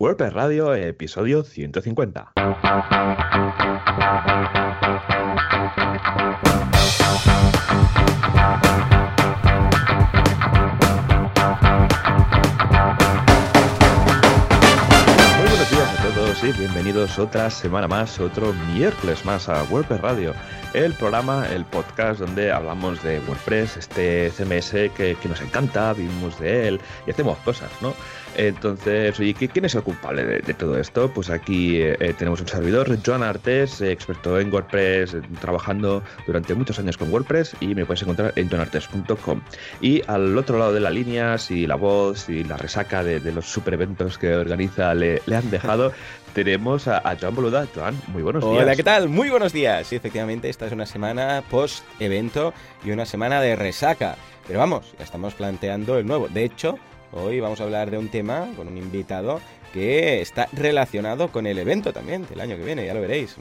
WordPress Radio, episodio 150. Muy buenos días a todos y bienvenidos otra semana más, otro miércoles más a WordPress Radio, el programa, el podcast donde hablamos de WordPress, este CMS que, que nos encanta, vivimos de él y hacemos cosas, ¿no? Entonces, oye, ¿qui- ¿quién es el culpable de, de todo esto? Pues aquí eh, eh, tenemos un servidor, Joan Artes, eh, experto en WordPress, trabajando durante muchos años con WordPress y me puedes encontrar en joanartes.com. Y al otro lado de la línea, si la voz y la resaca de, de los super eventos que organiza le, le han dejado, tenemos a, a Joan Boluda. Joan, muy buenos días. Hola, ¿qué tal? Muy buenos días. Sí, efectivamente, esta es una semana post-evento y una semana de resaca. Pero vamos, ya estamos planteando el nuevo. De hecho, hoy vamos a hablar de un tema con un invitado que está relacionado con el evento también del año que viene, ya lo veréis.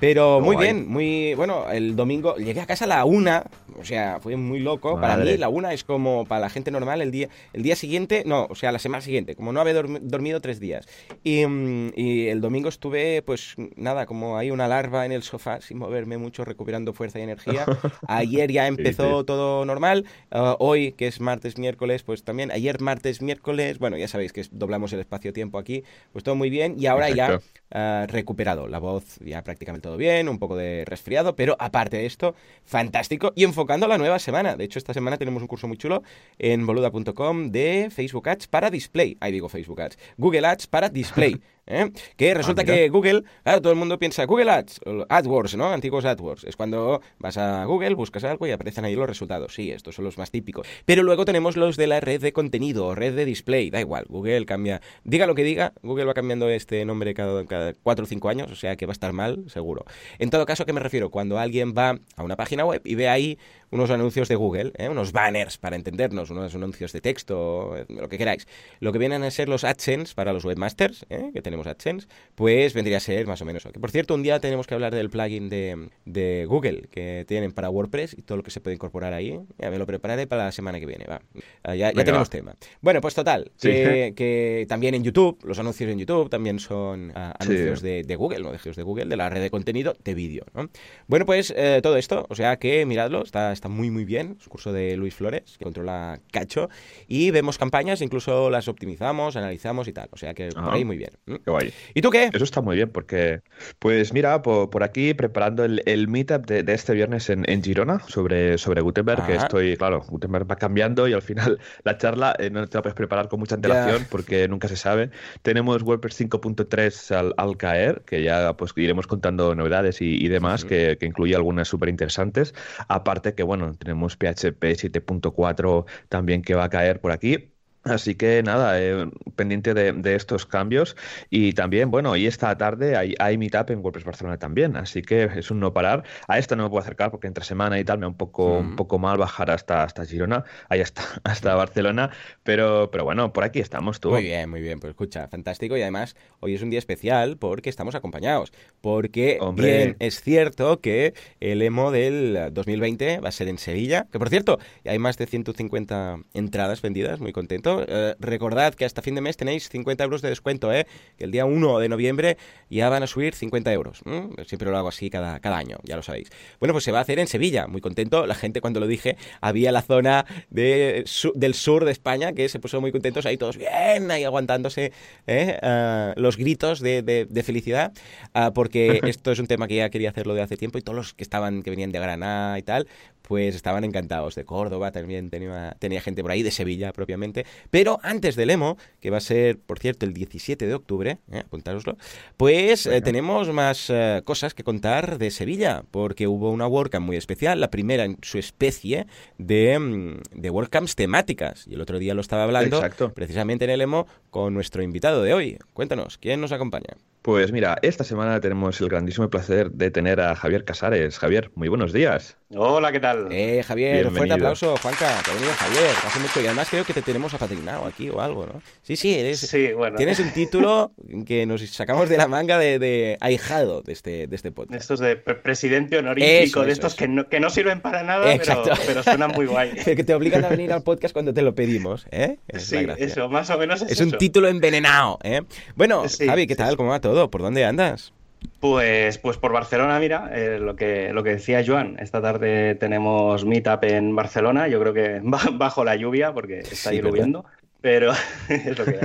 Pero muy Guay. bien, muy bueno. El domingo llegué a casa a la una, o sea, fue muy loco. Para mí, la una es como para la gente normal el día, el día siguiente, no, o sea, la semana siguiente, como no haber dormi- dormido tres días. Y, mm, y el domingo estuve, pues nada, como hay una larva en el sofá, sin moverme mucho, recuperando fuerza y energía. Ayer ya empezó todo normal. Ah, hoy, que es martes, miércoles, pues también. Ayer, martes, miércoles, bueno, ya sabéis que doblamos el espacio-tiempo aquí, pues todo muy bien. Y ahora ya ah, recuperado. La voz ya prácticamente todo bien, un poco de resfriado, pero aparte de esto, fantástico. Y enfocando a la nueva semana. De hecho, esta semana tenemos un curso muy chulo en boluda.com de Facebook Ads para display. Ahí digo Facebook Ads. Google Ads para display. ¿eh? Que resulta mira. que Google, claro, todo el mundo piensa Google Ads, AdWords, ¿no? Antiguos AdWords. Es cuando vas a Google, buscas algo y aparecen ahí los resultados. Sí, estos son los más típicos. Pero luego tenemos los de la red de contenido, o red de display. Da igual, Google cambia. Diga lo que diga, Google va cambiando este nombre cada, cada 4 o 5 años, o sea que va a estar mal, seguro. En todo caso, ¿a qué me refiero? Cuando alguien va a una página web y ve ahí unos anuncios de Google, ¿eh? unos banners para entendernos, unos anuncios de texto, eh, lo que queráis. Lo que vienen a ser los AdSense para los webmasters, ¿eh? que tenemos AdSense, pues vendría a ser más o menos. eso. Que por cierto, un día tenemos que hablar del plugin de, de Google que tienen para WordPress y todo lo que se puede incorporar ahí. Ya me lo prepararé para la semana que viene. Va. Ah, ya, ya Venga, tenemos va. tema. Bueno, pues total, Sí. que, que también en YouTube, los anuncios en YouTube también son ah, Sí. anuncios de, de Google, no anuncios de Google, de la red de contenido de vídeo. ¿no? Bueno, pues eh, todo esto, o sea que miradlo, está, está muy muy bien. Es un curso de Luis Flores, que controla Cacho, y vemos campañas, incluso las optimizamos, analizamos y tal. O sea que por Ah. ahí muy bien. ¿m? Qué guay. ¿Y tú qué? Eso está muy bien porque, pues mira, por, por aquí preparando el, el meetup de, de este viernes en, en Girona sobre, sobre Gutenberg, que estoy, claro, Gutenberg va cambiando y al final la charla eh, no te la puedes preparar con mucha antelación porque nunca se sabe. Tenemos WordPress 5.3 al, al caer, que ya pues iremos contando novedades y, y demás, que, que incluye algunas súper interesantes. Aparte que, bueno, tenemos PHP 7.4 también que va a caer por aquí. Así que nada, eh, pendiente de, de estos cambios. Y también, bueno, hoy esta tarde hay, hay Meetup en WordPress Barcelona también. Así que es un no parar. A esta no me puedo acercar porque entre semana y tal me da un poco, un Mm. poco mal bajar hasta, hasta Girona, ahí hasta, hasta Barcelona. Pero, pero bueno, por aquí estamos tú. Muy bien, muy bien. Pues escucha, fantástico. Y además, hoy es un día especial porque estamos acompañados. Porque, Hombre. bien, es cierto que el emo del 2020 va a ser en Sevilla. Que por cierto, hay más de 150 entradas vendidas, muy contento. Eh, recordad que hasta fin de mes tenéis 50 euros de descuento, ¿eh? Que el día 1 de noviembre ya van a subir 50 euros. Siempre lo hago así cada, cada año, ya lo sabéis. Bueno, pues se va a hacer en Sevilla, muy contento. La gente, cuando lo dije, había la zona de, su- del sur de España que se puso muy contentos, ahí todos bien, ahí aguantándose ¿eh? Ah, los gritos de, de- de felicidad, ah, porque esto es un tema que ya quería hacerlo de hace tiempo y todos los que estaban, que venían de Granada y tal, pues estaban encantados. De Córdoba también tenía, tenía gente por ahí, de Sevilla propiamente. Pero antes del emo, que va a ser, por cierto, el 17 de octubre, ¿eh? apuntároslo, pues eh, tenemos más eh, cosas que contar de Sevilla, porque hubo una WordCamp muy especial, la primera en su especie de, mm, de WordCamps temáticas. Y el otro día lo estaba hablando Exacto. precisamente en el emo con nuestro invitado de hoy. Cuéntanos, ¿quién nos acompaña? Pues mira, esta semana tenemos el grandísimo placer de tener a Javier Casares. Javier, muy buenos días. Hola, ¿qué tal? Eh, Javier, un fuerte aplauso, Juanca. Te venido Javier, hace mucho. Y además creo que te tenemos apadrinado aquí o algo, ¿no? Sí, sí, eres. Sí, bueno. Tienes un título que nos sacamos de la manga de, de ahijado de este, de este podcast. Estos de presidente honorífico, de estos Que, no, que no sirven para nada, pero, pero, suenan muy guay. que te obligan a venir al podcast cuando te lo pedimos, ¿eh? sí, eso, más o menos es, es un título envenenado, ¿eh? Bueno, Javi, ¿qué tal? ¿Cómo va todo? ¿Por dónde andas? Pues, pues por Barcelona, mira, eh, lo, que, lo que decía Joan, esta tarde tenemos meetup en Barcelona, yo creo que bajo la lluvia, porque está lloviendo, pero es lo que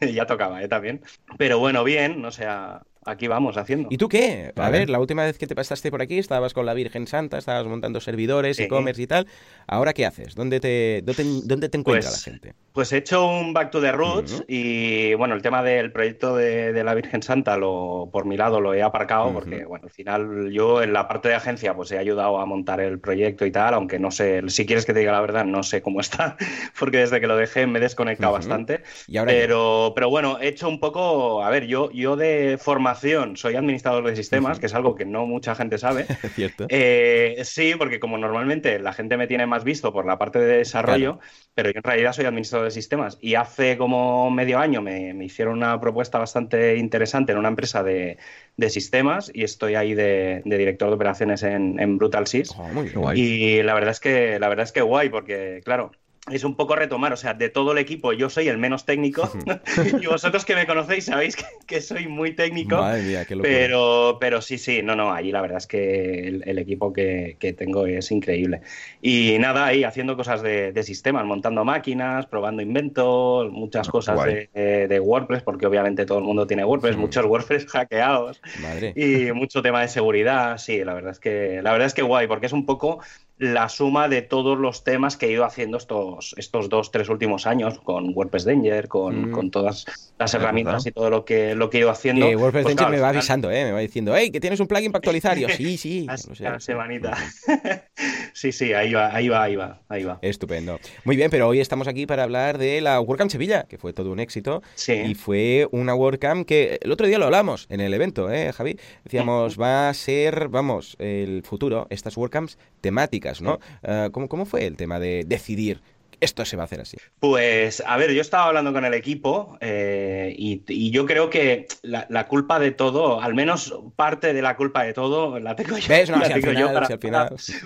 hay. ya tocaba, ¿eh? También. Pero bueno, bien, o sea, aquí vamos haciendo. ¿Y tú qué? A ver, la última vez que te pasaste por aquí estabas con la Virgen Santa, estabas montando servidores, e-commerce y tal. ¿Ahora qué haces? ¿Dónde te, dónde, te encuentra pues, la gente? Pues he hecho un back to the roots y bueno, el tema del proyecto de, la Virgen Santa lo, por mi lado lo he aparcado porque bueno, al final yo en la parte de agencia pues he ayudado a montar el proyecto y tal, aunque no sé, si quieres que te diga la verdad, no sé cómo está, porque desde que lo dejé me he desconectado bastante. ¿Y ahora pero, pero bueno, he hecho un poco, a ver, yo, yo de formación soy administrador de sistemas, que es algo que no mucha gente sabe. ¿Cierto? Eh, sí, porque como normalmente la gente me tiene más visto por la parte de desarrollo, pero yo en realidad soy administrador de sistemas. Y hace como medio año me, hicieron una propuesta bastante interesante en una empresa de, sistemas y estoy ahí de, director de operaciones en, Brutal Sys. Oh, y la verdad es que la verdad es que guay, porque claro, es un poco retomar, o sea, de todo el equipo yo soy el menos técnico. Y vosotros que me conocéis sabéis que, soy muy técnico, pero, pero sí, sí, no, no, ahí la verdad es que el, equipo que, tengo es increíble. Y nada, ahí haciendo cosas de, sistemas, montando máquinas, probando inventos, muchas cosas de, WordPress, porque obviamente todo el mundo tiene WordPress, muchos WordPress hackeados y mucho tema de seguridad, sí, la verdad es que la verdad es que guay, porque es un poco la suma de todos los temas que he ido haciendo estos, estos dos, tres últimos años con WordPress Danger, con, mm. todas las herramientas y todo lo que, lo que he ido haciendo. WordPress pues Danger me va avisando, ¿eh? me va diciendo, hey, que tienes un plugin para actualizar. Yo, sí, sí. La semanita. sí, sí, ahí va, ahí va, ahí va, ahí va. Estupendo. Muy bien, pero hoy estamos aquí para hablar de la WordCamp Sevilla, que fue todo un éxito. Sí. Y fue una WordCamp que el otro día lo hablamos en el evento, ¿eh, Javi? Decíamos, va a ser, vamos, el futuro, estas WordCamps temáticas, ¿no? Eh, ¿cómo, fue el tema de decidir esto se va a hacer así? Pues, a ver, yo estaba hablando con el equipo eh, y, yo creo que la, culpa de todo, al menos parte de la culpa de todo, la tengo yo,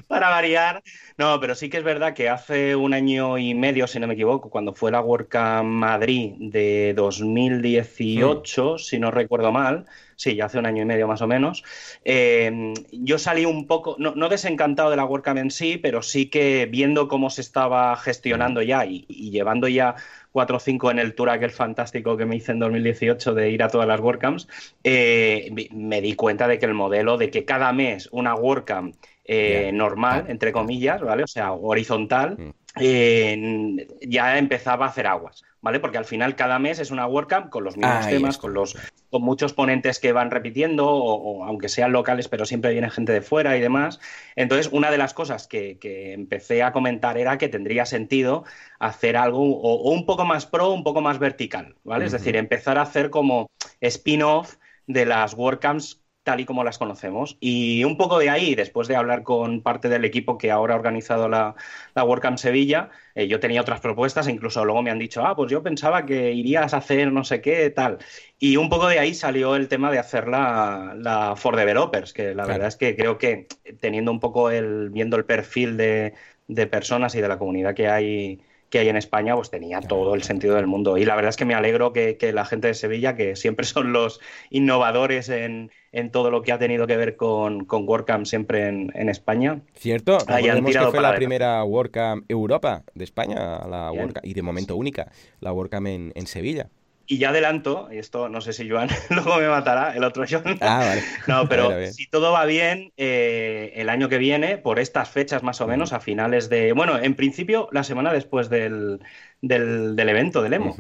para, variar. No, pero sí que es verdad que hace un año y medio, si no me equivoco, cuando fue la WordCamp Madrid de 2018, hmm. si no recuerdo mal, sí, ya hace un año y medio más o menos. Eh, yo salí un poco, no, desencantado de la WordCamp en sí, pero sí que viendo cómo se estaba gestionando ya y, llevando ya 4 o 5 en el tour aquel fantástico que me hice en 2018 de ir a todas las WordCamps, eh, me di cuenta de que el modelo de que cada mes una WordCamp eh, normal, entre comillas, ¿vale? O sea, horizontal, ya empezaba a hacer aguas, ¿vale? Porque al final cada mes es una WordCamp con los mismos temas, con los con muchos ponentes que van repitiendo, o, aunque sean locales, pero siempre viene gente de fuera y demás. Entonces, una de las cosas que, empecé a comentar era que tendría sentido hacer algo o, un poco más pro, un poco más vertical, ¿vale? Es decir, empezar a hacer como spin-off de las WordCamps tal y como las conocemos. Y un poco de ahí, después de hablar con parte del equipo que ahora ha organizado la, la WordCamp Sevilla, eh, yo tenía otras propuestas, incluso luego me han dicho, ah, pues yo pensaba que irías a hacer no sé qué, tal. Y un poco de ahí salió el tema de hacer la, la for developers, que la verdad es que creo que teniendo un poco el, viendo el perfil de, de personas y de la comunidad que hay que hay en España, pues tenía todo el sentido del mundo. Y la verdad es que me alegro que, la gente de Sevilla, que siempre son los innovadores en, todo lo que ha tenido que ver con, con WordCamp siempre en, España. Cierto, recordemos que fue la primera WordCamp Europa de España, la y de momento única, la WordCamp en, en Sevilla. Y ya adelanto, y esto no sé si Joan luego me matará, el otro Joan. Ah, vale. No, pero si todo va bien, eh, el año que viene, por estas fechas más o menos, a finales de. Bueno, en principio, la semana después del, del, evento del EMO.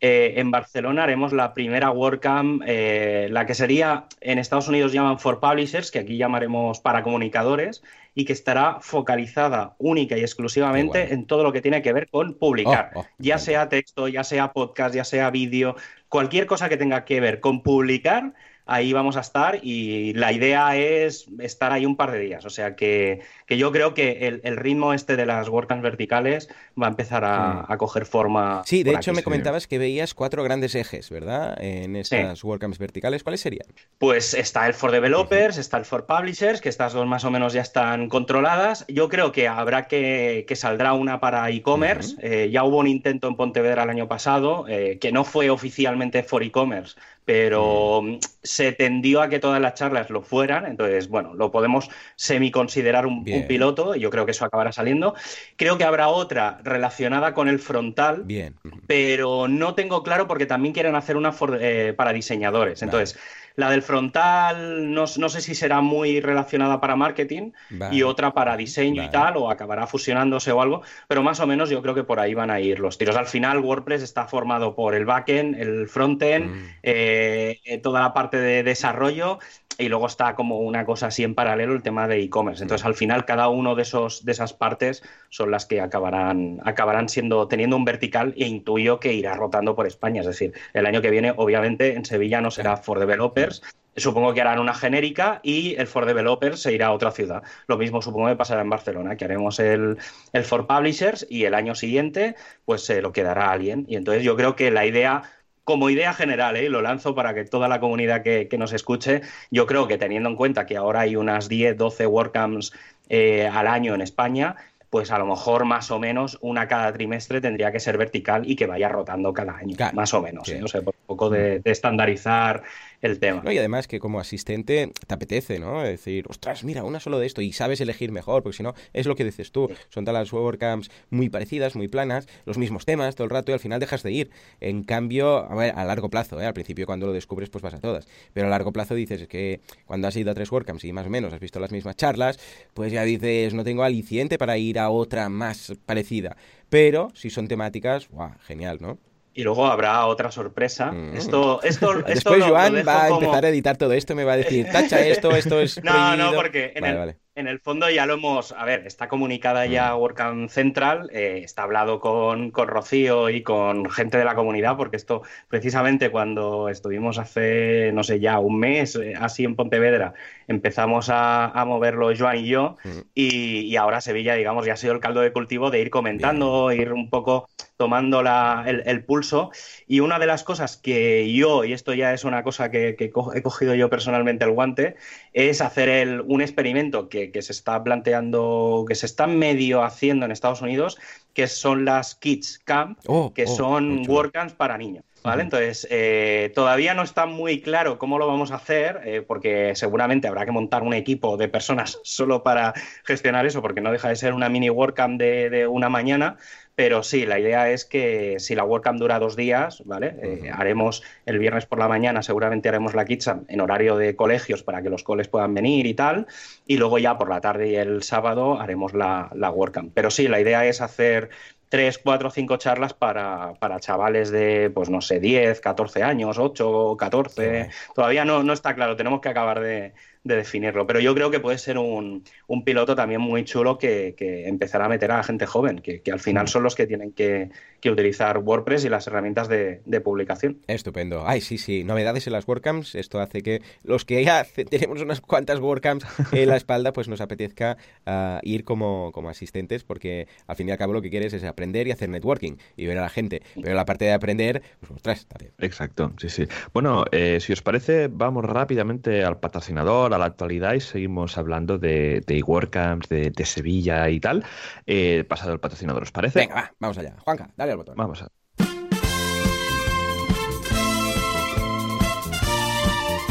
Eh, en Barcelona haremos la primera WordCamp, eh, la que sería en Estados Unidos llaman for publishers, que aquí llamaremos para comunicadores, y que estará focalizada única y exclusivamente en todo lo que tiene que ver con publicar, oh, oh, ya sea texto, ya sea podcast, ya sea vídeo, cualquier cosa que tenga que ver con publicar ahí vamos a estar y la idea es estar ahí un par de días. O sea que, yo creo que el, ritmo este de las WordCamps verticales va a empezar a, coger forma. Sí, de hecho me comentabas que veías cuatro grandes ejes, ¿verdad? En estas WordCamps verticales. ¿Cuáles serían? Pues está el for developers, está el for publishers, que estas dos más o menos ya están controladas. Yo creo que habrá que, que saldrá una para e-commerce. Eh, ya hubo un intento en Pontevedra el año pasado, eh, que no fue oficialmente for e-commerce, pero mm. se tendió a que todas las charlas lo fueran, entonces, bueno, lo podemos semi-considerar un, piloto, y yo creo que eso acabará saliendo. Creo que habrá otra relacionada con el frontal, Bien. pero no tengo claro porque también quieren hacer una eh, para diseñadores. Entonces, la del frontal no, sé si será muy relacionada para marketing y otra para diseño y tal, o acabará fusionándose o algo, pero más o menos yo creo que por ahí van a ir los tiros. Al final WordPress está formado por el backend, el frontend, mm. eh, eh, toda la parte de desarrollo y luego está como una cosa así en paralelo el tema de e-commerce. Entonces, al final, cada uno de esos de esas partes son las que acabarán acabarán siendo teniendo un vertical e intuyo que irá rotando por España. Es decir, el año que viene, obviamente, en Sevilla no será for developers. Supongo que harán una genérica y el for developers se irá a otra ciudad. Lo mismo supongo que pasará en Barcelona, que haremos el, el for publishers y el año siguiente pues se lo quedará a alguien. Y entonces yo creo que la idea como idea general, ¿eh? lo lanzo para que toda la comunidad que, nos escuche, yo creo que teniendo en cuenta que ahora hay unas 10, 12 WordCamps eh, al año en España, pues a lo mejor más o menos una cada trimestre tendría que ser vertical y que vaya rotando cada año, más o menos. ¿eh? O sea, por un poco de, de estandarizar el tema. y además que como asistente te apetece, ¿no? decir, ostras, mira, una solo de esto y sabes elegir mejor, porque si no, es lo que dices tú. Son todas las WordCamps muy parecidas, muy planas, los mismos temas todo el rato y al final dejas de ir. En cambio, a ver, a largo plazo, ¿eh? al principio cuando lo descubres pues vas a todas, pero a largo plazo dices que cuando has ido a tres WordCamps y más o menos has visto las mismas charlas, pues ya dices, no tengo aliciente para ir a otra más parecida. Pero si son temáticas, ¡guau! Genial, ¿no? Y luego habrá otra sorpresa. Mm. Esto, esto, esto Después Joan va a empezar a editar todo esto, me va a decir, tacha esto, esto es. No, no, porque en, el, en, el, fondo ya lo hemos. A ver, está comunicada ya mm. WordCamp Central, eh, está hablado con, con, Rocío y con gente de la comunidad, porque esto, precisamente cuando estuvimos hace, no sé, ya un mes, eh, así en Pontevedra, empezamos a, a moverlo Joan y yo, mm. y, y, ahora Sevilla, digamos, ya ha sido el caldo de cultivo de ir comentando, ir un poco tomando el, pulso. Y una de las cosas que yo, y esto ya es una cosa que, he cogido yo personalmente el guante, es hacer un experimento que, se está planteando, que se está medio haciendo en Estados Unidos, que son las Kids Camp, oh, que oh, son WordCamps para niños. ¿Vale? Entonces, eh, todavía no está muy claro cómo lo vamos a hacer, eh, porque seguramente habrá que montar un equipo de personas solo para gestionar eso, porque no deja de ser una mini WordCamp de, de una mañana, pero sí, la idea es que si la WordCamp dura dos días, ¿vale? Eh, haremos el viernes por la mañana, seguramente haremos la Kitsa en horario de colegios para que los coles puedan venir y tal. Y luego ya por la tarde y el sábado haremos la, la WordCamp. Pero sí, la idea es hacer tres, cuatro, cinco charlas para, para, chavales de, pues no sé, 10, 14 años, 8, 14. Todavía no, no está claro, tenemos que acabar de, de definirlo. Pero yo creo que puede ser un, un piloto también muy chulo que, que, empezará a meter a la gente joven, que, que al final son los que tienen que, que utilizar WordPress y las herramientas de, de, publicación. Estupendo. Ay, sí, sí. Novedades en las WordCamps. Esto hace que los que ya tenemos unas cuantas WordCamps en la espalda, pues nos apetezca uh, ir como, como asistentes, porque al fin y al cabo lo que quieres es aprender y hacer networking y ver a la gente. Pero la parte de aprender, pues ostras, está bien. Exacto, sí, sí. Bueno, eh, si os parece, vamos rápidamente al patrocinador, a la actualidad y seguimos hablando de, de WordCamps, de, de, Sevilla y tal. Eh, pasado el patrocinador, ¿os parece? Venga, va, vamos allá. Juanca, dale al botón. Vamos a.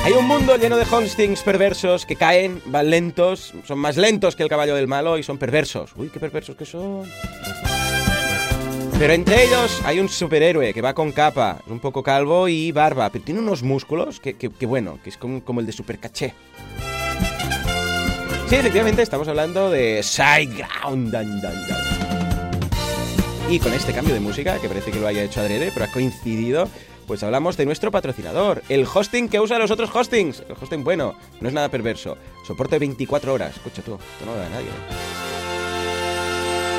Hay un mundo lleno de hostings perversos que caen, van lentos, son más lentos que el caballo del malo y son perversos. Uy, qué perversos que son. Pero entre ellos hay un superhéroe que va con capa, un poco calvo y barba, pero tiene unos músculos que, bueno, que es como, como el de Supercaché. Sí, efectivamente, estamos hablando de Sideground. Y con este cambio de música, que parece que lo haya hecho adrede, pero ha coincidido, pues hablamos de nuestro patrocinador, el hosting que usa los otros hostings. El hosting bueno, no es nada perverso. Soporte 24 horas. Escucha tú, esto no lo da nadie.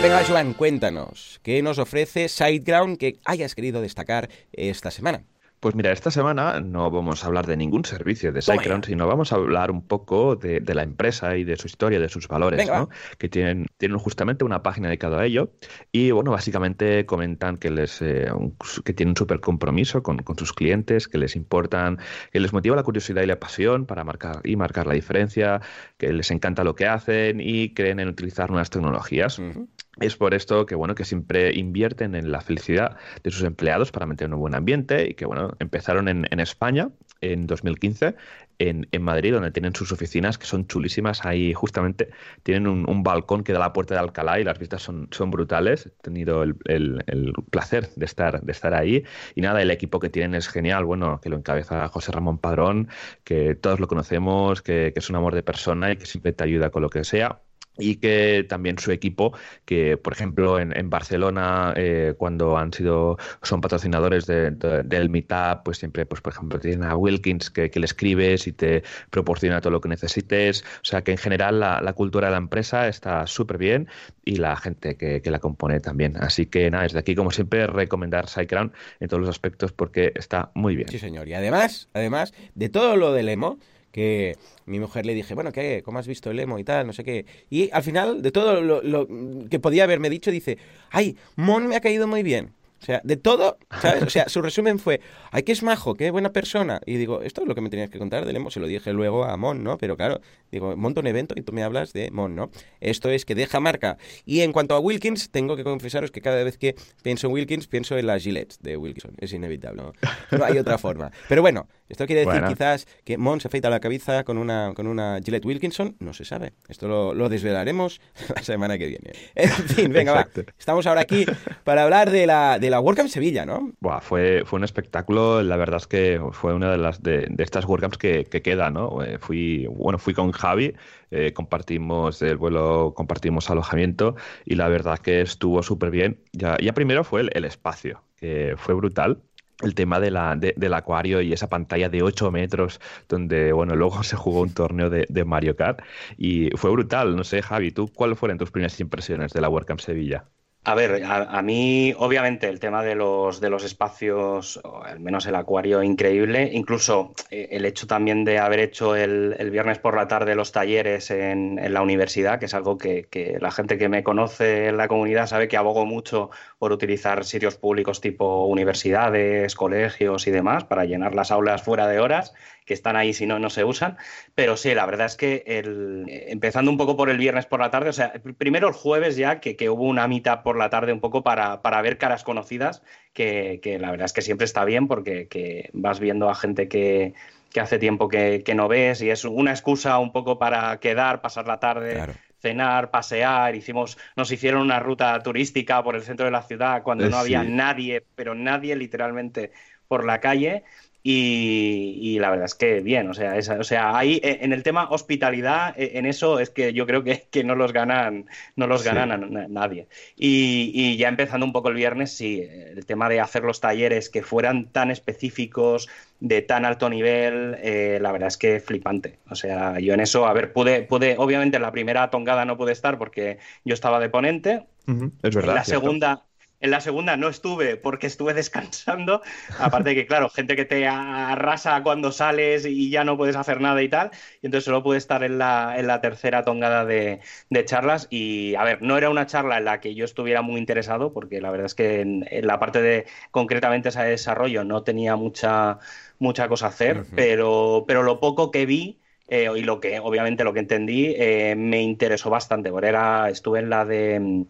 Venga, Joan, cuéntanos, ¿qué nos ofrece SiteGround que hayas querido destacar esta semana? Pues mira, esta semana no vamos a hablar de ningún servicio de SiteGround, sino vamos a hablar un poco de, la empresa y de su historia, de sus valores, ¿no? Que tienen, tienen justamente una página dedicada a ello. Y bueno, básicamente comentan que les eh, que tienen un súper compromiso con, sus clientes, que les importan, que les motiva la curiosidad y la pasión para marcar y marcar la diferencia, que les encanta lo que hacen y creen en utilizar nuevas tecnologías. Es por esto que bueno que siempre invierten en la felicidad de sus empleados para mantener un buen ambiente y que bueno empezaron en, España en 2015 en, Madrid donde tienen sus oficinas que son chulísimas. Ahí justamente tienen un, balcón que da la puerta de Alcalá y las vistas son, son brutales. He tenido el, placer de estar de estar ahí. Y nada el equipo que tienen es genial. Bueno que lo encabeza José Ramón Padrón que todos lo conocemos que, que es un amor de persona y que siempre te ayuda con lo que sea y que también su equipo, que por ejemplo en, Barcelona, eh, cuando han sido, son patrocinadores del Meetup, pues siempre, pues por ejemplo, tienen a Wilkins que, le escribes y te proporciona todo lo que necesites. O sea que en general la, cultura de la empresa está súper bien y la gente que, la compone también. Así que nada, desde aquí, como siempre, recomendar SiteGround en todos los aspectos porque está muy bien. Sí, señor. Y además, además de todo lo del emo, que mi mujer le dije, bueno, ¿qué? ¿Cómo has visto el emo y tal? No sé qué. Y al final, de todo lo, que podía haberme dicho, dice, ay, Mon me ha caído muy bien. O sea, de todo, ¿sabes? O sea, su resumen fue, ay, qué es majo, qué buena persona. Y digo, esto es lo que me tenías que contar del emo. Se lo dije luego a Mon, ¿no? Pero claro, digo, monto un evento y tú me hablas de Mon, ¿no? Esto es que deja marca. Y en cuanto a Wilkins, tengo que confesaros que cada vez que pienso en Wilkins, pienso en las Gillette de Wilkinson. Es inevitable, ¿no? No hay otra forma. Pero bueno, esto quiere decir quizás que Mon se afeita la cabeza con una, con una Gillette Wilkinson. No se sabe. Esto lo, desvelaremos la semana que viene. En fin, venga, va. Estamos ahora aquí para hablar de la, de la WordCamp Sevilla, ¿no? Buah, fue, fue un espectáculo. La verdad es que fue una de las de, estas WordCamps que, que queda, ¿no? Eh, fui, bueno, fui con Javi, eh, compartimos el vuelo, compartimos alojamiento y la verdad que estuvo súper bien. Ya, ya primero fue el, el espacio, que fue brutal el tema de la, del acuario y esa pantalla de 8 metros donde, bueno, luego se jugó un torneo de, de, Mario Kart y fue brutal. No sé, Javi, ¿tú cuáles fueron tus primeras impresiones de la WordCamp Sevilla? A ver, a, mí obviamente el tema de los, de los espacios, al menos el acuario, increíble. Incluso eh, el hecho también de haber hecho el, viernes por la tarde los talleres en, la universidad, que es algo que, que, la gente que me conoce en la comunidad sabe que abogo mucho por utilizar sitios públicos tipo universidades, colegios y demás para llenar las aulas fuera de horas que están ahí si no, no se usan. Pero sí, la verdad es que el, empezando un poco por el viernes por la tarde, o sea, primero el jueves ya que, hubo una mitad por la tarde un poco para, para ver caras conocidas, que, la verdad es que siempre está bien porque vas viendo a gente que, hace tiempo que, no ves y es una excusa un poco para quedar, pasar la tarde. cenar, pasear, hicimos, nos hicieron una ruta turística por el centro de la ciudad cuando no había nadie, pero nadie literalmente por la calle y, la verdad es que bien, o sea, o sea, ahí eh, en el tema hospitalidad, eh, en eso es que yo creo que, que no los ganan, no los ganan a nadie. Y, ya empezando un poco el viernes, sí, el tema de hacer los talleres que fueran tan específicos, de tan alto nivel, eh, la verdad es que flipante. O sea, yo en eso, a ver, pude, pude, obviamente en la primera tongada no pude estar porque yo estaba de ponente. Es verdad. En la segunda en la segunda no estuve porque estuve descansando. Aparte de que, claro, gente que te arrasa cuando sales y ya no puedes hacer nada y tal. Y entonces solo pude estar en la, en la tercera tongada de, charlas. Y, a ver, no era una charla en la que yo estuviera muy interesado, porque la verdad es que en, la parte de concretamente ese desarrollo no tenía mucha, mucha cosa a hacer. pero, pero lo poco que vi. Eh, y lo que, obviamente, lo que entendí eh, me interesó bastante. Porque era, estuve en la de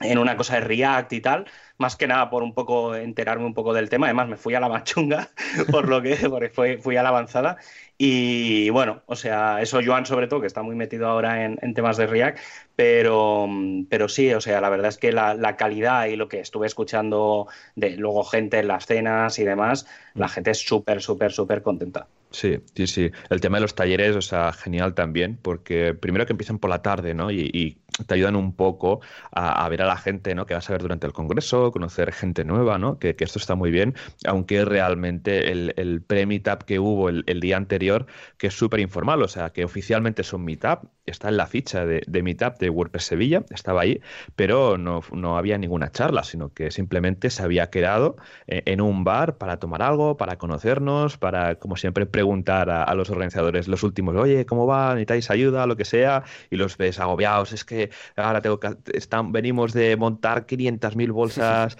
en una cosa de React y tal, más que nada por un poco enterarme un poco del tema. Además, me fui a la machunga, por lo que fue, fui a la avanzada. Y bueno, o sea, eso Joan sobre todo, que está muy metido ahora en, temas de React, pero, pero sí, o sea, la verdad es que la, calidad y lo que estuve escuchando de luego gente en las cenas y demás, la mm. gente es súper, súper, súper contenta. Sí, sí, sí. El tema de los talleres, o sea, genial también, porque primero que empiezan por la tarde, ¿no? Y, te ayudan un poco a, ver a la gente, ¿no? Que vas a ver durante el congreso, conocer gente nueva, ¿no? Que, esto está muy bien, aunque realmente el, el pre-meetup que hubo el, día anterior, que es súper informal, o sea, que oficialmente es un meetup, está en la ficha de, de meetup de WordPress Sevilla, estaba ahí, pero no, no, había ninguna charla, sino que simplemente se había quedado eh, en un bar para tomar algo, para conocernos, para, como siempre, preguntar a, los organizadores los últimos, oye, ¿cómo va? ¿Necesitáis ayuda? Lo que sea, y los ves agobiados, es que ahora tengo que, están, venimos de montar 500.000 bolsas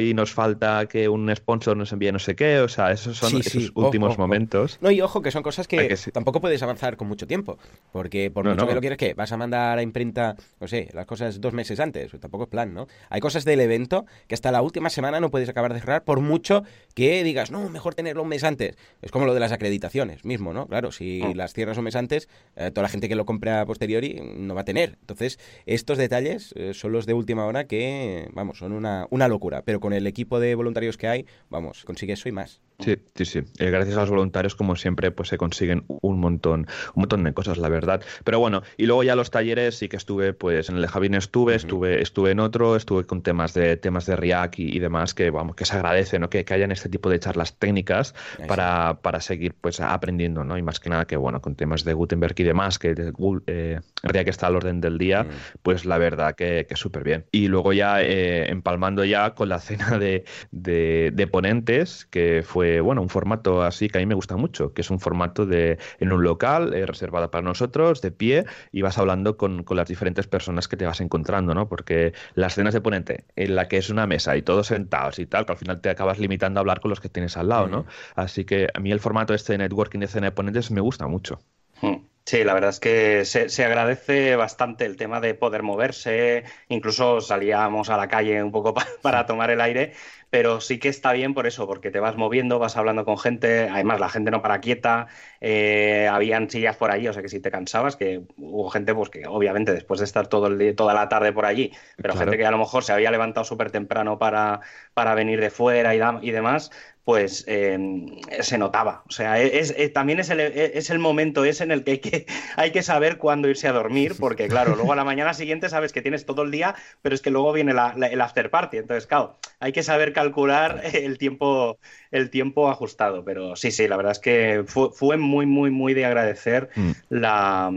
y nos falta que un sponsor nos envíe no sé qué, o sea, esos son esos últimos momentos. No, y ojo, que son cosas que, tampoco puedes avanzar con mucho tiempo, porque por mucho que lo quieres que vas a mandar a imprenta, no sé, las cosas dos meses antes, tampoco es plan, ¿no? Hay cosas del evento que hasta la última semana no puedes acabar de cerrar por mucho que digas, no, mejor tenerlo un mes antes. Es como lo de las acreditaciones mismo, ¿no? Claro, si mm. las cierras un mes antes, eh, toda la gente que lo compra a posteriori no va a tener. Entonces, estos detalles eh, son los de última hora que, vamos, son una, una locura. Pero con el equipo de voluntarios que hay, vamos, consigue eso y más. Sí, sí, sí. Eh, gracias a los voluntarios, como siempre, pues se consiguen un montón, un montón de cosas, la verdad. Pero bueno, y luego ya los talleres sí que estuve, pues en el de Javín estuve, estuve, estuve en otro, estuve con temas de temas de React y, demás, que vamos, que se agradece, ¿no? Que, que hayan este tipo de charlas técnicas para, para, seguir pues aprendiendo, ¿no? Y más que nada que bueno, con temas de Gutenberg y demás, que eh, React está al orden del día, pues la verdad que, que súper bien. Y luego ya eh, empalmando ya con la cena de, de, de ponentes, que fue bueno, un formato así que a mí me gusta mucho, que es un formato de en un local eh, reservado para nosotros, de pie, y vas hablando con, las diferentes personas que te vas encontrando, ¿no? Porque las cenas de ponente, en la que es una mesa y todos sentados y tal, que al final te acabas limitando a hablar con los que tienes al lado, ¿no? Así que a mí el formato este de networking de cena de ponentes me gusta mucho. Hmm. Sí, la verdad es que se, agradece bastante el tema de poder moverse, incluso salíamos a la calle un poco para tomar el aire pero sí que está bien por eso, porque te vas moviendo, vas hablando con gente, además la gente no para quieta, eh, habían sillas por allí, o sea que si te cansabas, que hubo gente pues que obviamente después de estar todo el día, toda la tarde por allí, pero gente que a lo mejor se había levantado súper temprano para, para venir de fuera y, y demás, pues em, se notaba. O sea, es, también es el, es el, momento ese en el que hay, que hay que saber cuándo irse a dormir, porque claro, luego a la mañana siguiente sabes que tienes todo el día, pero es que luego viene el after party. Entonces, claro, hay que saber calcular el tiempo, el tiempo ajustado. Pero sí, sí, la verdad es que fue, muy, muy, muy de agradecer mm. la,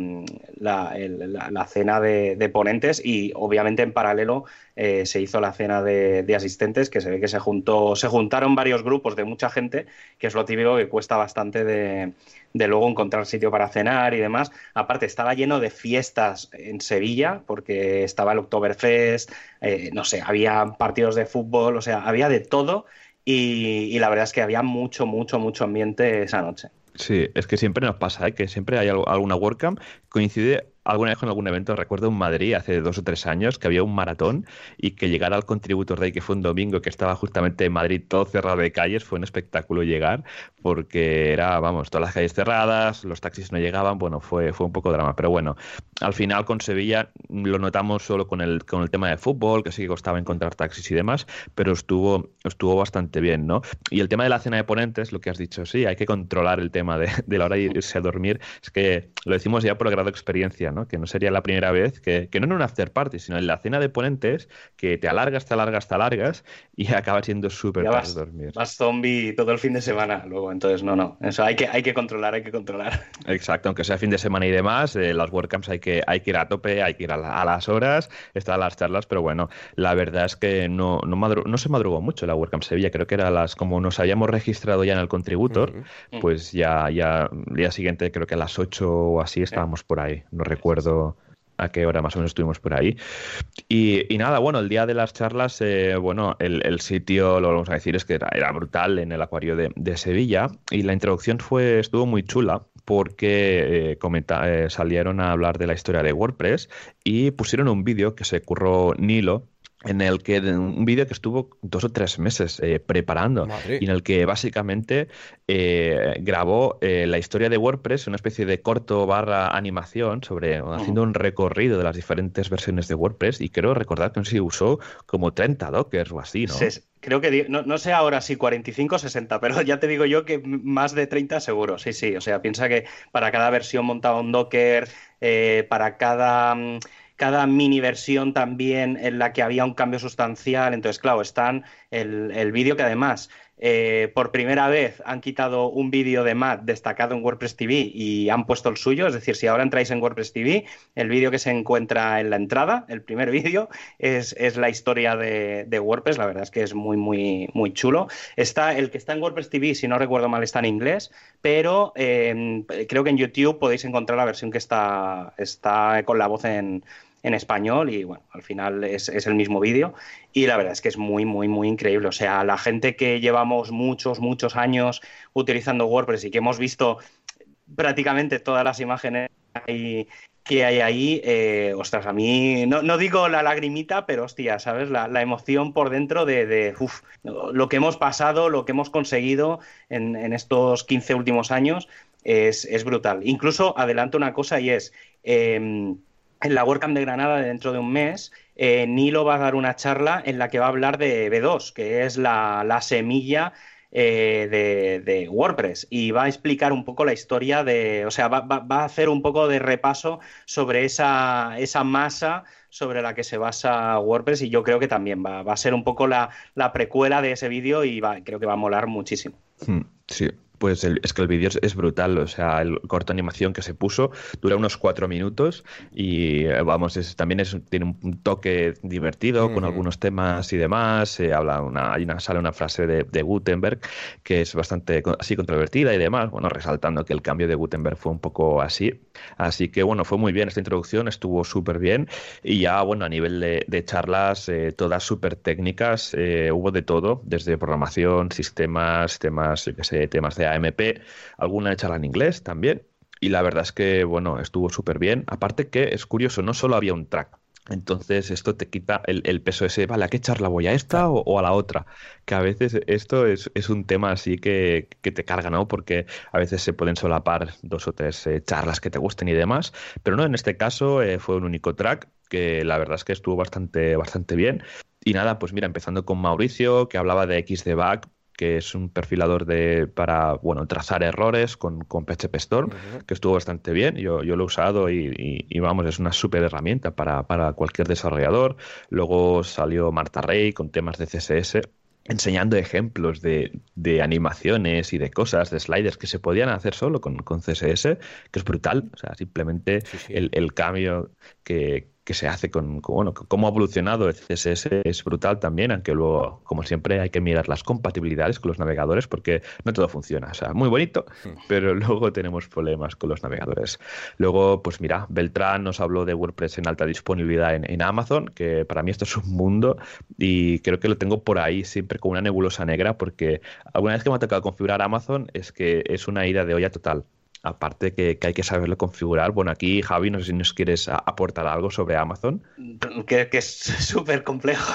la, cena de, de ponentes y obviamente en paralelo eh, se hizo la cena de, asistentes, que se ve que se juntó, se juntaron varios grupos de mucha gente, que es lo típico que cuesta bastante de, luego encontrar sitio para cenar y demás. Aparte, estaba lleno de fiestas en Sevilla, porque estaba el Oktoberfest, eh, no sé, había partidos de fútbol, o sea, había de todo. Y, y la verdad es que había mucho, mucho, mucho ambiente esa noche. Sí, es que siempre nos pasa, ¿eh? que siempre hay alguna WordCamp, coincide alguna vez con algún evento, recuerdo en Madrid hace dos o tres años que había un maratón y que llegara al Contributor Day, que fue un domingo que estaba justamente en Madrid todo cerrado de calles, fue un espectáculo llegar porque era, vamos, todas las calles cerradas, los taxis no llegaban, bueno, fue, fue un poco drama, pero bueno, al final con Sevilla lo notamos solo con el, con el tema de fútbol, que sí que costaba encontrar taxis y demás, pero estuvo, estuvo bastante bien, ¿no? Y el tema de la cena de ponentes, lo que has dicho, sí, hay que controlar el tema de, de la hora de irse a dormir, es que lo decimos ya por el grado de experiencia, ¿no? Que no sería la primera vez, que, no en un after party, sino en la cena de ponentes, que te alargas, te alargas, te alargas y acaba siendo súper tarde dormir. Vas zombie todo el fin de semana luego, entonces no, no, eso hay que, hay que controlar, hay que controlar. Exacto, aunque sea fin de semana y demás, eh, las WordCamps hay que, hay que ir a tope, hay que ir a, las horas, estar a las charlas, pero bueno, la verdad es que no, no, no se madrugó mucho la WordCamp Sevilla, creo que era las, como nos habíamos registrado ya en el Contributor, pues ya, ya, el día siguiente creo que a las 8 o así estábamos por ahí, no recuerdo recuerdo a qué hora más o menos estuvimos por ahí. Y, nada, bueno, el día de las charlas, eh, bueno, el, sitio, lo vamos a decir, es que era, brutal en el acuario de, Sevilla y la introducción fue, estuvo muy chula porque eh, eh, salieron a hablar de la historia de WordPress y pusieron un vídeo que se curró Nilo en el que un vídeo que estuvo dos o tres meses eh, preparando. Y en el que básicamente eh, grabó eh, la historia de WordPress, una especie de corto barra animación sobre haciendo un recorrido de las diferentes versiones de WordPress. Y creo recordar que no sé si usó como 30 dockers o así, ¿no? creo que no, no, sé ahora si 45 o 60, pero ya te digo yo que más de 30 seguro, sí, sí, o sea, piensa que para cada versión montaba un docker, para cada mm, cada mini versión también en la que había un cambio sustancial. Entonces, claro, están el, el vídeo que además eh, por primera vez han quitado un vídeo de Matt destacado en WordPress TV y han puesto el suyo. Es decir, si ahora entráis en WordPress TV, el vídeo que se encuentra en la entrada, el primer vídeo, es, la historia de, WordPress. La verdad es que es muy, muy, muy chulo. Está el que está en WordPress TV, si no recuerdo mal, está en inglés, pero eh, creo que en YouTube podéis encontrar la versión que está, está con la voz en en español y bueno, al final es, el mismo vídeo y la verdad es que es muy, muy, muy increíble. O sea, la gente que llevamos muchos, muchos años utilizando WordPress y que hemos visto prácticamente todas las imágenes que hay ahí, eh, ostras, a mí, no, digo la lagrimita, pero hostia, ¿sabes? La, emoción por dentro de, lo que hemos pasado, lo que hemos conseguido en, estos 15 últimos años es, brutal. Incluso adelanto una cosa y es... Em, en la WordCamp de Granada dentro de un mes, eh, Nilo va a dar una charla en la que va a hablar de B2, que es la, semilla eh, de, WordPress y va a explicar un poco la historia de, o sea, va, a hacer un poco de repaso sobre esa, esa, masa sobre la que se basa WordPress y yo creo que también va, a ser un poco la, precuela de ese vídeo y creo que va a molar muchísimo. Hmm, sí, pues es que el vídeo es, brutal, o sea, el corto animación que se puso dura unos cuatro minutos y eh, vamos, también es, tiene un toque divertido con algunos temas y demás. Se habla una, hay una, sale una frase de, Gutenberg que es bastante así controvertida y demás, bueno, resaltando que el cambio de Gutenberg fue un poco así. Así que bueno, fue muy bien esta introducción, estuvo súper bien y ya, bueno, a nivel de, charlas, eh, todas súper técnicas, eh, hubo de todo, desde programación, sistemas, temas, yo qué sé, temas de AMP, alguna charla en inglés también. Y la verdad es que, bueno, estuvo súper bien. Aparte que es curioso, no solo había un track. Entonces esto te quita el, peso ese, vale, ¿a qué charla voy? ¿A esta o, a la otra? Que a veces esto es, un tema así que, te carga, ¿no? Porque a veces se pueden solapar dos o tres eh, charlas que te gusten y demás. Pero no, en este caso eh, fue un único track que la verdad es que estuvo bastante, bastante bien. Y nada, pues mira, empezando con Mauricio, que hablaba de XDBAC, que es un perfilador de, para bueno, trazar errores con, con PHP Storm, que estuvo bastante bien. Yo, yo lo he usado y, vamos, es una súper herramienta para, para, cualquier desarrollador. Luego salió Marta Rey con temas de CSS enseñando ejemplos de, de, animaciones y de cosas, de sliders que se podían hacer solo con, con CSS, que es brutal. O sea, simplemente El, el, cambio que, que se hace con, bueno, cómo ha evolucionado el CSS es brutal también, aunque luego, como siempre, hay que mirar las compatibilidades con los navegadores porque no todo funciona. O sea, muy bonito, pero luego tenemos problemas con los navegadores. Luego, pues mira, Beltrán nos habló de WordPress en alta disponibilidad en, en Amazon, que para mí esto es un mundo y creo que lo tengo por ahí siempre con una nebulosa negra porque alguna vez que me ha tocado configurar Amazon es que es una ida de olla total. Aparte que, hay que saberlo configurar. Bueno, aquí Javi, no sé si nos quieres aportar algo sobre Amazon. Que, es súper complejo.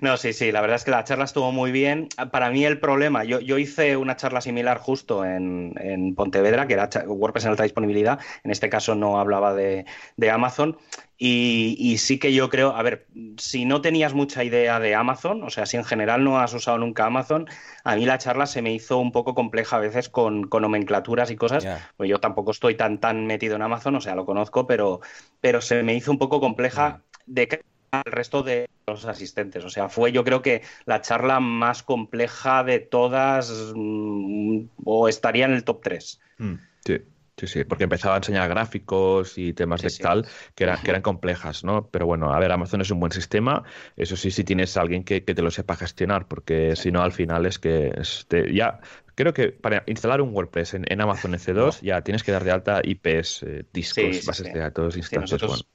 no, sí, sí, la verdad es que la charla estuvo muy bien. Para mí el problema, yo, yo hice una charla similar justo en, en Pontevedra, que era WordPress en alta disponibilidad. En este caso no hablaba de, de Amazon. Y, sí que yo creo, a ver, si no tenías mucha idea de Amazon, o sea, si en general no has usado nunca Amazon, a mí la charla se me hizo un poco compleja a veces con, nomenclaturas y cosas. Pues yo tampoco estoy tan tan metido en Amazon, o sea, lo conozco, pero, pero se me hizo un poco compleja de al resto de los asistentes. O sea, fue yo creo que la charla más compleja de todas mm, o estaría en el top 3. Mm, sí. Sí, sí, porque empezaba a enseñar gráficos y temas de tal que eran, que eran complejas, ¿no? Pero bueno, a ver, Amazon es un buen sistema, eso sí, si tienes a alguien que, te lo sepa gestionar, porque si no, al final es que este, ya creo que para instalar un WordPress en, Amazon EC2 ya tienes que dar de alta IPs, eh, discos, bases de datos, instancias. Nosotros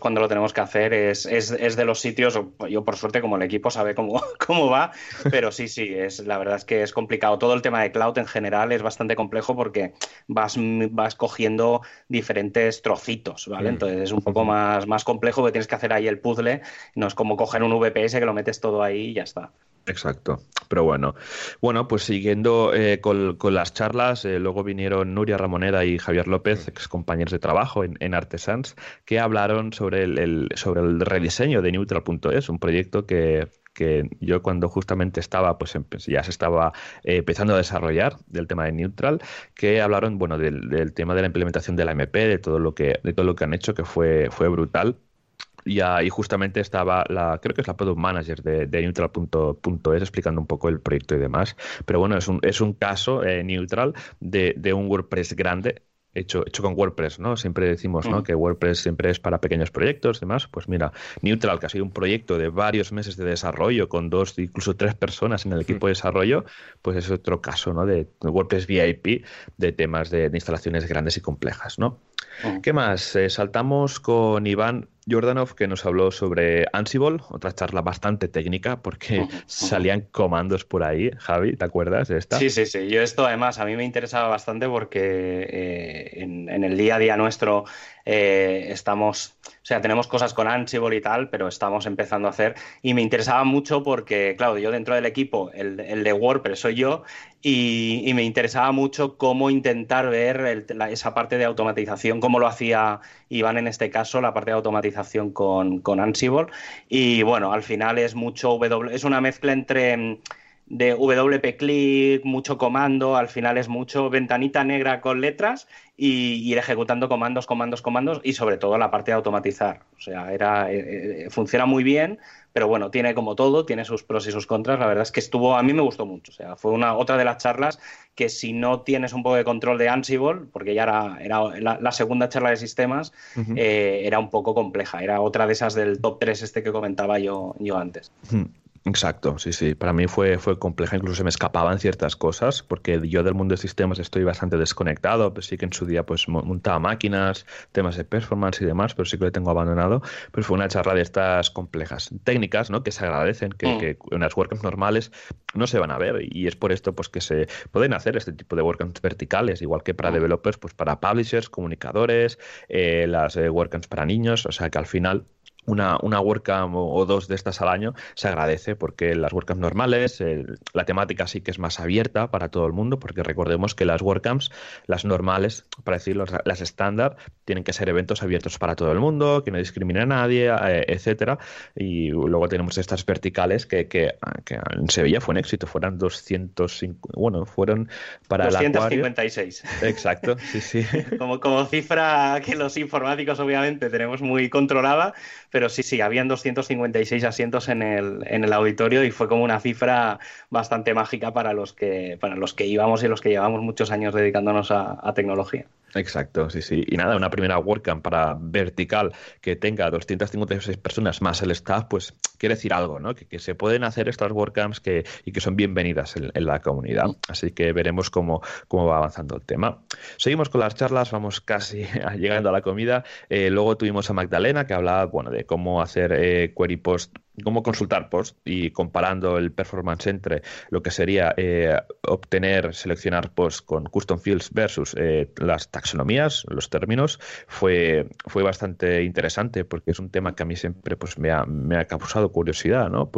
cuando lo tenemos que hacer es, es, de los sitios, yo por suerte como el equipo sabe cómo, cómo va, pero sí, sí, es, la verdad es que es complicado. Todo el tema de cloud en general es bastante complejo porque vas, vas cogiendo diferentes trocitos, ¿vale? Entonces es un poco más, más complejo que tienes que hacer ahí el puzzle, no es como coger un VPS que lo metes todo ahí y ya está. Exacto, pero bueno. Bueno, pues siguiendo eh, con, las charlas, eh, luego vinieron Nuria Ramoneda y Javier López, ex compañeros de trabajo en, en Artesans, que hablaron sobre el, sobre el rediseño de Neutral.es, un proyecto que, yo cuando justamente estaba, pues ya se estaba eh, empezando a desarrollar del tema de Neutral, que hablaron, bueno, del, tema de la implementación de la MP, de todo lo que, de todo lo que han hecho, que fue, fue brutal y ahí justamente estaba la, creo que es la product manager de, Neutral.es explicando un poco el proyecto y demás. Pero bueno, es un, es un caso eh, Neutral de, de un WordPress grande hecho, hecho con WordPress, ¿no? Siempre decimos, ¿no? Mm. Que WordPress siempre es para pequeños proyectos y demás. Pues mira, Neutral, que ha sido un proyecto de varios meses de desarrollo con dos, incluso tres personas en el equipo de desarrollo, pues es otro caso, ¿no? De WordPress VIP, de temas de, instalaciones grandes y complejas, ¿no? Mm. ¿Qué más? Eh, saltamos con Iván Jordanov que nos habló sobre Ansible, otra charla bastante técnica porque salían comandos por ahí. Javi, ¿te acuerdas de esta? Sí, sí, sí. Yo esto además a mí me interesaba bastante porque eh, en, el día a día nuestro eh, estamos, o sea, tenemos cosas con Ansible y tal, pero estamos empezando a hacer. Y me interesaba mucho porque, claro, yo dentro del equipo, el, de WordPress soy yo y, me interesaba mucho cómo intentar ver esa parte de automatización, cómo lo hacía Iván en este caso, la parte de automatización con, con Ansible. Y bueno, al final es mucho W, es una mezcla entre de WP click, mucho comando, al final es mucho ventanita negra con letras y ir ejecutando comandos, comandos, comandos y sobre todo la parte de automatizar. O sea, era, eh, eh, funciona muy bien, pero bueno, tiene como todo, tiene sus pros y sus contras. La verdad es que estuvo, a mí me gustó mucho. O sea, fue una otra de las charlas que si no tienes un poco de control de Ansible, porque ya era, era la, segunda charla de sistemas, eh, era un poco compleja. Era otra de esas del top 3 este que comentaba yo, yo antes. Exacto, sí, sí. Para mí fue, fue compleja, incluso se me escapaban ciertas cosas, porque yo del mundo de sistemas estoy bastante desconectado, pero sí que en su día pues montaba máquinas, temas de performance y demás, pero sí que lo tengo abandonado. Pero fue una charla de estas complejas, técnicas, ¿no? Que se agradecen, que, mm. que en las WordCamps normales no se van a ver, y es por esto pues que se pueden hacer este tipo de WordCamps verticales, igual que para mm. developers, pues para publishers, comunicadores, eh, las eh, WordCamps para niños, o sea que al final una, una WordCamp o, dos de estas al año se agradece porque las WordCamps normales, la temática sí que es más abierta para todo el mundo, porque recordemos que las WordCamps, las normales, para decirlo, las estándar, tienen que ser eventos abiertos para todo el mundo, que no discriminen a nadie, eh, etcétera. Y luego tenemos estas verticales que, que, que, en Sevilla fue un éxito, fueron 205, bueno, fueron para 256. Exacto, sí, sí. como, como cifra que los informáticos obviamente tenemos muy controlada, pero sí, sí, habían 256 asientos en el, en el auditorio y fue como una cifra bastante mágica para los que, para los que íbamos y los que llevamos muchos años dedicándonos a tecnología. Exacto, sí, sí. Y nada, una primera WordCamp para vertical que tenga 256 personas más el staff, pues quiere decir algo, ¿no? Que, se pueden hacer estas WordCamps que, y que son bienvenidas en, la comunidad. Así que veremos cómo, cómo va avanzando el tema. Seguimos con las charlas, vamos casi llegando a la comida. Eh, luego tuvimos a Magdalena que hablaba, bueno, de cómo hacer eh, query post cómo consultar post y comparando el performance entre lo que sería eh, obtener, seleccionar post con custom fields versus eh, las taxonomías, los términos, fue, fue bastante interesante porque es un tema que a mí siempre pues, me, ha, me ha causado curiosidad, ¿no?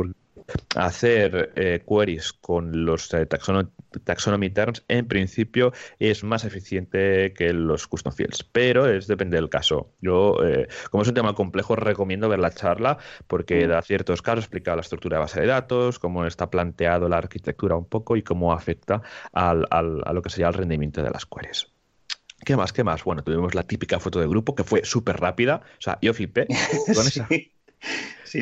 Hacer eh, queries con los eh, taxonomy, terms en principio es más eficiente que los custom fields, pero es depende del caso. Yo, eh, como es un tema complejo, recomiendo ver la charla porque mm. da ciertos casos, explica la estructura de base de datos, cómo está planteado la arquitectura un poco y cómo afecta al, al, a lo que sería el rendimiento de las queries. ¿Qué más? ¿Qué más? Bueno, tuvimos la típica foto de grupo que fue súper rápida. O sea, yo flipé con esa. Sí,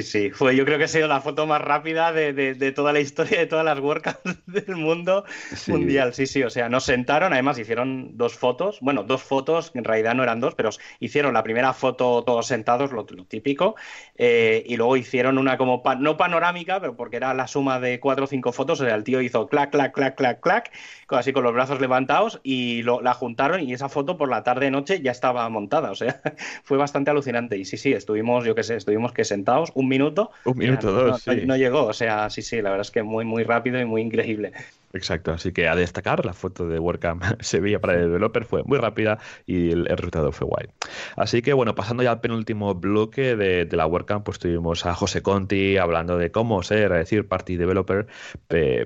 sí, fue, yo creo que ha sido la foto más rápida de, toda la historia de todas las WordCamps del mundo mundial. Sí, sí, o sea, nos sentaron, además hicieron dos fotos, bueno, dos fotos, en realidad no eran dos, pero hicieron la primera foto todos sentados, lo, típico, eh, y luego hicieron una como, no panorámica, pero porque era la suma de cuatro o cinco fotos, o sea, el tío hizo clac, clac, clac, clac, clac, así con los brazos levantados, y la juntaron y esa foto por la tarde-noche ya estaba montada, o sea, fue bastante alucinante. Y sí, sí, estuvimos, yo qué sé, estuvimos que sentados un minuto. Un minuto, dos, no, no, llegó, o sea, sí, sí, la verdad es que muy, muy rápido y muy increíble. Exacto, así que a destacar, la foto de WordCamp Sevilla para el developer fue muy rápida y el, resultado fue guay. Así que bueno, pasando ya al penúltimo bloque de, la WordCamp, pues tuvimos a José Conti hablando de cómo ser, es decir, party developer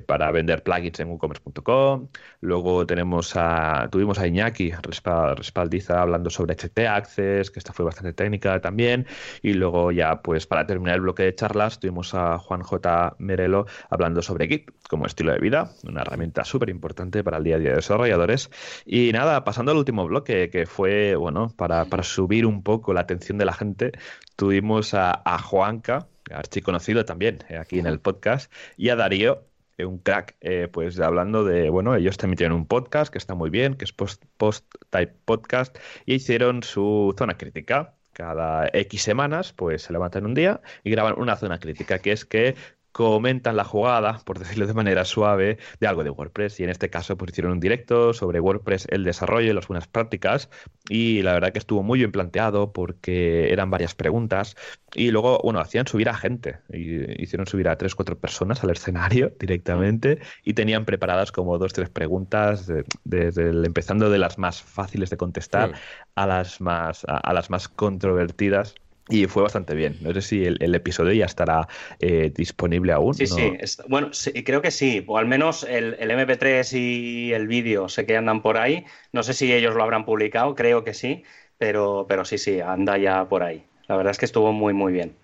para vender plugins en WooCommerce.com. Luego tenemos a, tuvimos a Iñaki Respaldiza hablando sobre HT Access, que esta fue bastante técnica también. Y luego ya, pues para terminar el bloque de charlas, tuvimos a Juan J. Merelo hablando sobre Git como estilo de vida, una herramienta súper importante para el día a día de desarrolladores. Y nada, pasando al último bloque, que fue, bueno, para, subir un poco la atención de la gente, tuvimos a, Juanca, archiconocido también eh, aquí en el podcast, y a Darío, eh, un crack, eh, pues hablando de, bueno, ellos también tienen un podcast que está muy bien, que es Post, Post Type Podcast, y hicieron su zona crítica. Cada X semanas, pues se levantan un día y graban una zona crítica, que es que comentan la jugada, por decirlo de manera suave, de algo de WordPress. Y en este caso, pues hicieron un directo sobre WordPress, el desarrollo y las buenas prácticas. Y la verdad que estuvo muy bien planteado porque eran varias preguntas. Y luego, bueno, hacían subir a gente. Y hicieron subir a tres, cuatro personas al escenario directamente. Y tenían preparadas como dos, tres preguntas, desde empezando de las más fáciles de contestar a las más, a las más controvertidas. Y fue bastante bien. No sé si el, episodio ya estará eh, disponible aún. Sí, sí. bueno, creo que sí. O al menos el, el MP3 y el vídeo sé que andan por ahí. No sé si ellos lo habrán publicado, creo que sí. Pero, pero sí, sí, anda ya por ahí. La verdad es que estuvo muy, muy bien.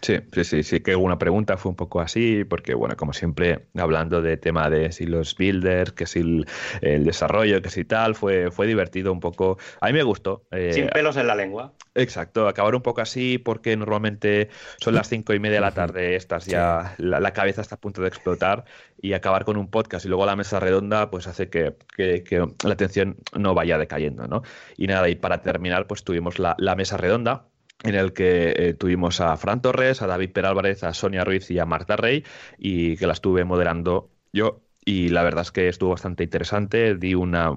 Sí, sí, sí, sí, que una pregunta fue un poco así, porque bueno, como siempre, hablando de tema de si los builders, que si el, desarrollo, que si tal, fue, fue divertido un poco. A mí me gustó. Eh, Sin pelos en la lengua. Exacto, acabar un poco así, porque normalmente son las cinco y media de la tarde, estás ya, la, cabeza está a punto de explotar, y acabar con un podcast y luego la mesa redonda, pues hace que, la atención no vaya decayendo, ¿no? Y nada, y para terminar, pues tuvimos la, la mesa redonda en el que eh, tuvimos a Fran Torres, a David Perálvarez, a Sonia Ruiz y a Marta Rey, y que la estuve moderando yo y la verdad es que estuvo bastante interesante. Di una,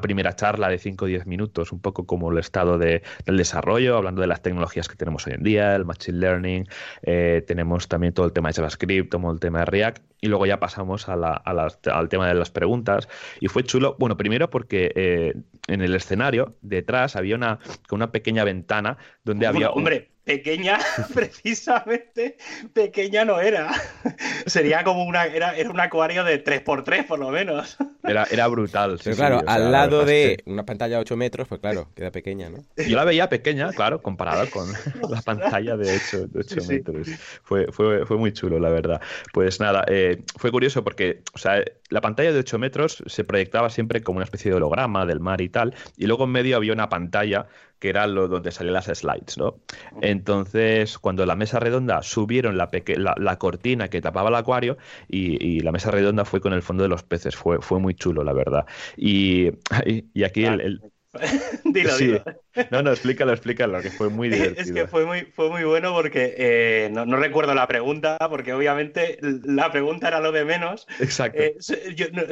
primera charla de 5 o 10 minutos, un poco como el estado de, del desarrollo, hablando de las tecnologías que tenemos hoy en día, el Machine Learning, eh, tenemos también todo el tema de JavaScript, todo el tema de React, y luego ya pasamos a al tema de las preguntas. Y fue chulo, bueno, primero porque eh, en el escenario, detrás, había una, una pequeña ventana donde había... Hombre pequeña, precisamente, pequeña no era. Sería como una, era, era un acuario de 3x3 por lo menos. Era, era brutal. Pero claro, al lado de una pantalla de 8 metros, pues claro, queda pequeña, ¿no? Yo la veía pequeña, claro, comparada con la pantalla de 8, de 8 metros. Fue, fue, fue, muy chulo, la verdad. Pues nada, eh, fue curioso porque, o sea, la pantalla de 8 metros se proyectaba siempre como una especie de holograma del mar y tal, y luego en medio había una pantalla que era lo donde salían las slides, ¿no? Entonces, cuando la mesa redonda subieron la, la, cortina que tapaba el acuario y, la mesa redonda fue con el fondo de los peces, fue, fue muy chulo, la verdad. Y, y aquí el, dilo, dilo. No, no, explícalo, explícalo, que fue muy divertido. Es que fue muy, fue muy bueno porque eh, no, recuerdo la pregunta, porque obviamente la pregunta era lo de menos. Exacto. Eh,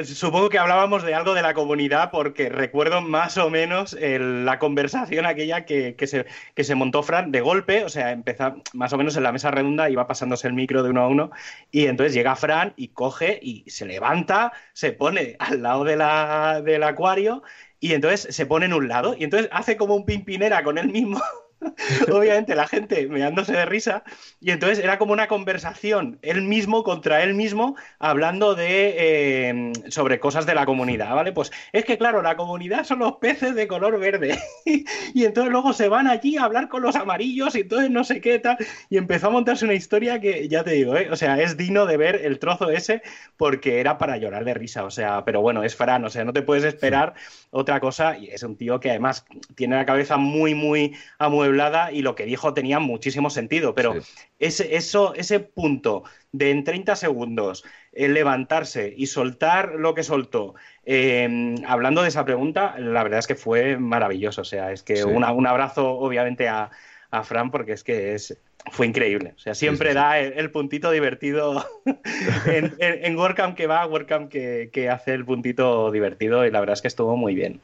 supongo que hablábamos de algo de la comunidad porque recuerdo más o menos la conversación aquella que, se, que se montó Fran de golpe, o sea, empezó más o menos en la mesa redonda, iba pasándose el micro de uno a uno y entonces llega Fran y coge y se levanta, se pone al lado de la, del acuario y entonces se pone en un lado y entonces hace como un pimpinera con él mismo obviamente la gente meándose de risa, y entonces era como una conversación, él mismo contra él mismo, hablando de eh, sobre cosas de la comunidad, ¿vale? Pues es que claro, la comunidad son los peces de color verde, y entonces luego se van allí a hablar con los amarillos, y entonces no sé qué tal, y empezó a montarse una historia que, ya te digo, ¿eh? o sea, es digno de ver el trozo ese, porque era para llorar de risa, o sea, pero bueno, es Fran, o sea, no te puedes esperar otra cosa, y es un tío que además tiene la cabeza muy, muy amueblada y lo que dijo tenía muchísimo sentido, pero ese, eso, ese punto de en 30 segundos levantarse y soltar lo que soltó, em, hablando de esa pregunta, la verdad es que fue maravilloso. O sea, es que un abrazo obviamente a, a Fran porque es que es, fue increíble. O sea, siempre da el, puntito divertido en, en, WordCamp que va, WordCamp que, que hace el puntito divertido y la verdad es que estuvo muy bien.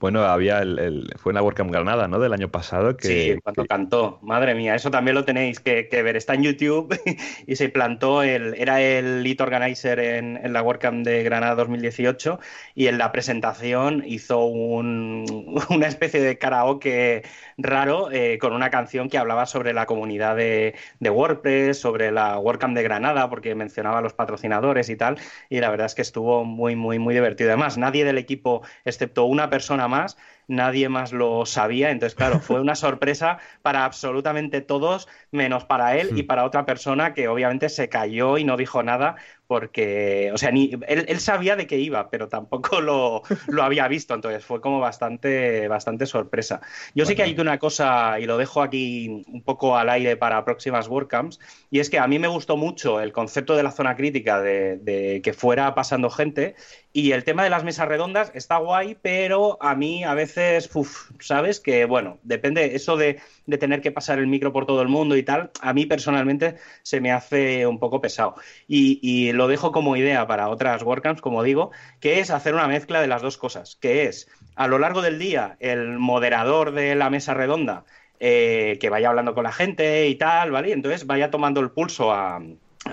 Bueno, había el, fue en la WordCamp Granada, ¿no? Del año pasado. Que, sí, cuando cantó. Madre mía, eso también lo tenéis que, ver. Está en YouTube y se plantó, el, era el lead organizer en, en la WordCamp de Granada 2018 y en la presentación hizo una especie de karaoke raro eh, con una canción que hablaba sobre la comunidad de, de WordPress, sobre la WordCamp de Granada, porque mencionaba a los patrocinadores y tal. Y la verdad es que estuvo muy, muy, muy divertido. Además, nadie del equipo, excepto una persona más nadie más lo sabía. Entonces, claro, fue una sorpresa para absolutamente todos, menos para él y hmm. para otra persona que obviamente se cayó y no dijo nada porque, o sea, ni, él, sabía de qué iba, pero tampoco lo, lo, había visto, entonces fue como bastante, bastante sorpresa. Yo sí que hay una cosa, y lo dejo aquí un poco al aire para próximas WordCamps, y es que a mí me gustó mucho el concepto de la zona crítica, de, de que fuera pasando gente, y el tema de las mesas redondas está guay, pero a mí a veces ¿sabes? Que bueno, depende, eso de, tener que pasar el micro por todo el mundo y tal, a mí personalmente se me hace un poco pesado. Y, lo dejo como idea para otras WordCamps, como digo, que es hacer una mezcla de las dos cosas, que es a lo largo del día el moderador de la mesa redonda eh, que vaya hablando con la gente y tal, ¿vale? entonces vaya tomando el pulso a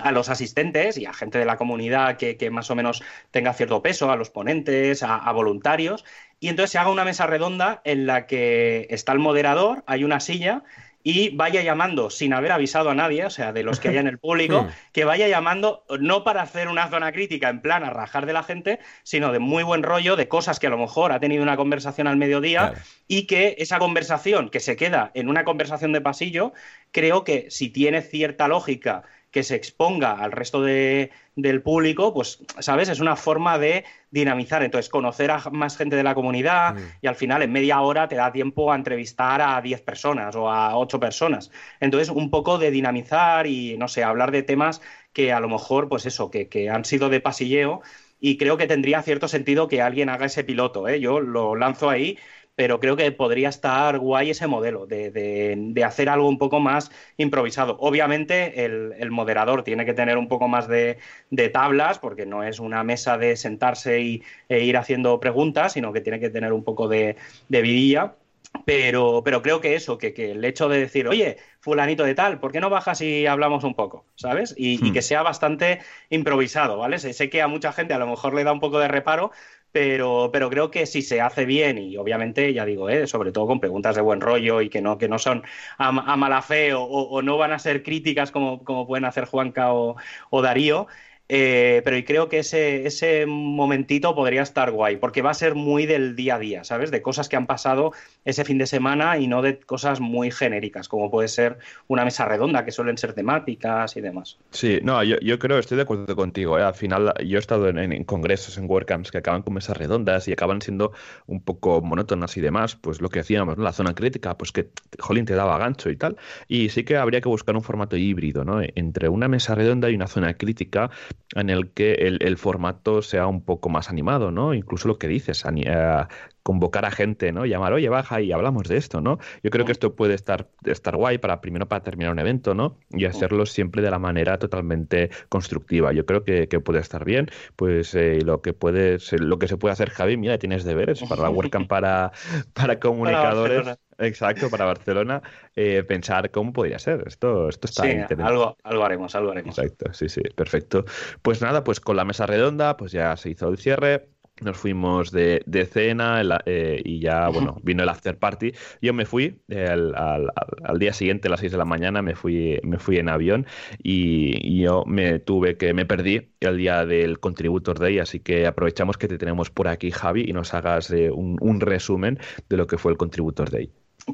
a los asistentes y a gente de la comunidad que, más o menos tenga cierto peso, a los ponentes, a, voluntarios, y entonces se haga una mesa redonda en la que está el moderador, hay una silla y vaya llamando sin haber avisado a nadie, o sea, de los que hay en el público, que vaya llamando no para hacer una zona crítica en plan a rajar de la gente, sino de muy buen rollo, de cosas que a lo mejor ha tenido una conversación al mediodía y que esa conversación que se queda en una conversación de pasillo, creo que si tiene cierta lógica que se exponga al resto del público, pues, ¿sabes? Es una forma de dinamizar. Entonces, conocer a más gente de la comunidad mm. y al final en media hora te da tiempo a entrevistar a 10 personas o a 8 personas. Entonces, un poco de dinamizar y, no sé, hablar de temas que a lo mejor, pues eso, que, que han sido de pasilleo y creo que tendría cierto sentido que alguien haga ese piloto. ¿eh? Yo lo lanzo ahí pero creo que podría estar guay ese modelo de, de, hacer algo un poco más improvisado. Obviamente el, moderador tiene que tener un poco más de, tablas, porque no es una mesa de sentarse y, e ir haciendo preguntas, sino que tiene que tener un poco de, vidilla. Pero, pero creo que eso, que, que, el hecho de decir, oye, fulanito de tal, ¿por qué no bajas y hablamos un poco? ¿Sabes? Y, y hmm. que sea bastante improvisado, ¿vale? Sé que a mucha gente a lo mejor le da un poco de reparo, pero, pero creo que si se hace bien y obviamente, ya digo, ¿eh? sobre todo con preguntas de buen rollo y que no, que no son a, mala fe o, no van a ser críticas como, como pueden hacer Juanca o, o Darío, eh, pero creo que ese, ese momentito podría estar guay, porque va a ser muy del día a día, ¿sabes? De cosas que han pasado ese fin de semana y no de cosas muy genéricas, como puede ser una mesa redonda, que suelen ser temáticas y demás. Sí, no, yo, yo creo, estoy de acuerdo contigo. ¿eh? Al final, yo he estado en, congresos, en WordCamps, que acaban con mesas redondas y acaban siendo un poco monótonas y demás, pues lo que decíamos, ¿no? La zona crítica, pues que, jolín, te daba gancho y tal. Y sí que habría que buscar un formato híbrido, ¿no? Entre una mesa redonda y una zona crítica en el que el, formato sea un poco más animado, ¿no? Incluso lo que dices, eh, convocar a gente, ¿no? Llamar, oye, baja y hablamos de esto, ¿no? Yo creo que esto puede estar, estar guay para primero para terminar un evento, ¿no? Y hacerlo siempre de la manera totalmente constructiva. Yo creo que, puede estar bien. Pues eh, lo que puede lo que se puede hacer, Javi, mira, tienes deberes para la WordCamp para, para comunicadores. Exacto, para Barcelona, eh, pensar cómo podría ser. Esto, esto está sí, Algo, algo haremos, algo haremos. Exacto, sí, sí, perfecto. Pues nada, pues con la mesa redonda, pues ya se hizo el cierre nos fuimos de, de cena eh, y ya, bueno, vino el after party. Yo me fui al, al, día siguiente, a las 6 de la mañana, me fui, me fui en avión y, yo me tuve que, me perdí el día del Contributor Day, así que aprovechamos que te tenemos por aquí, Javi, y nos hagas eh, un, un resumen de lo que fue el Contributor Day.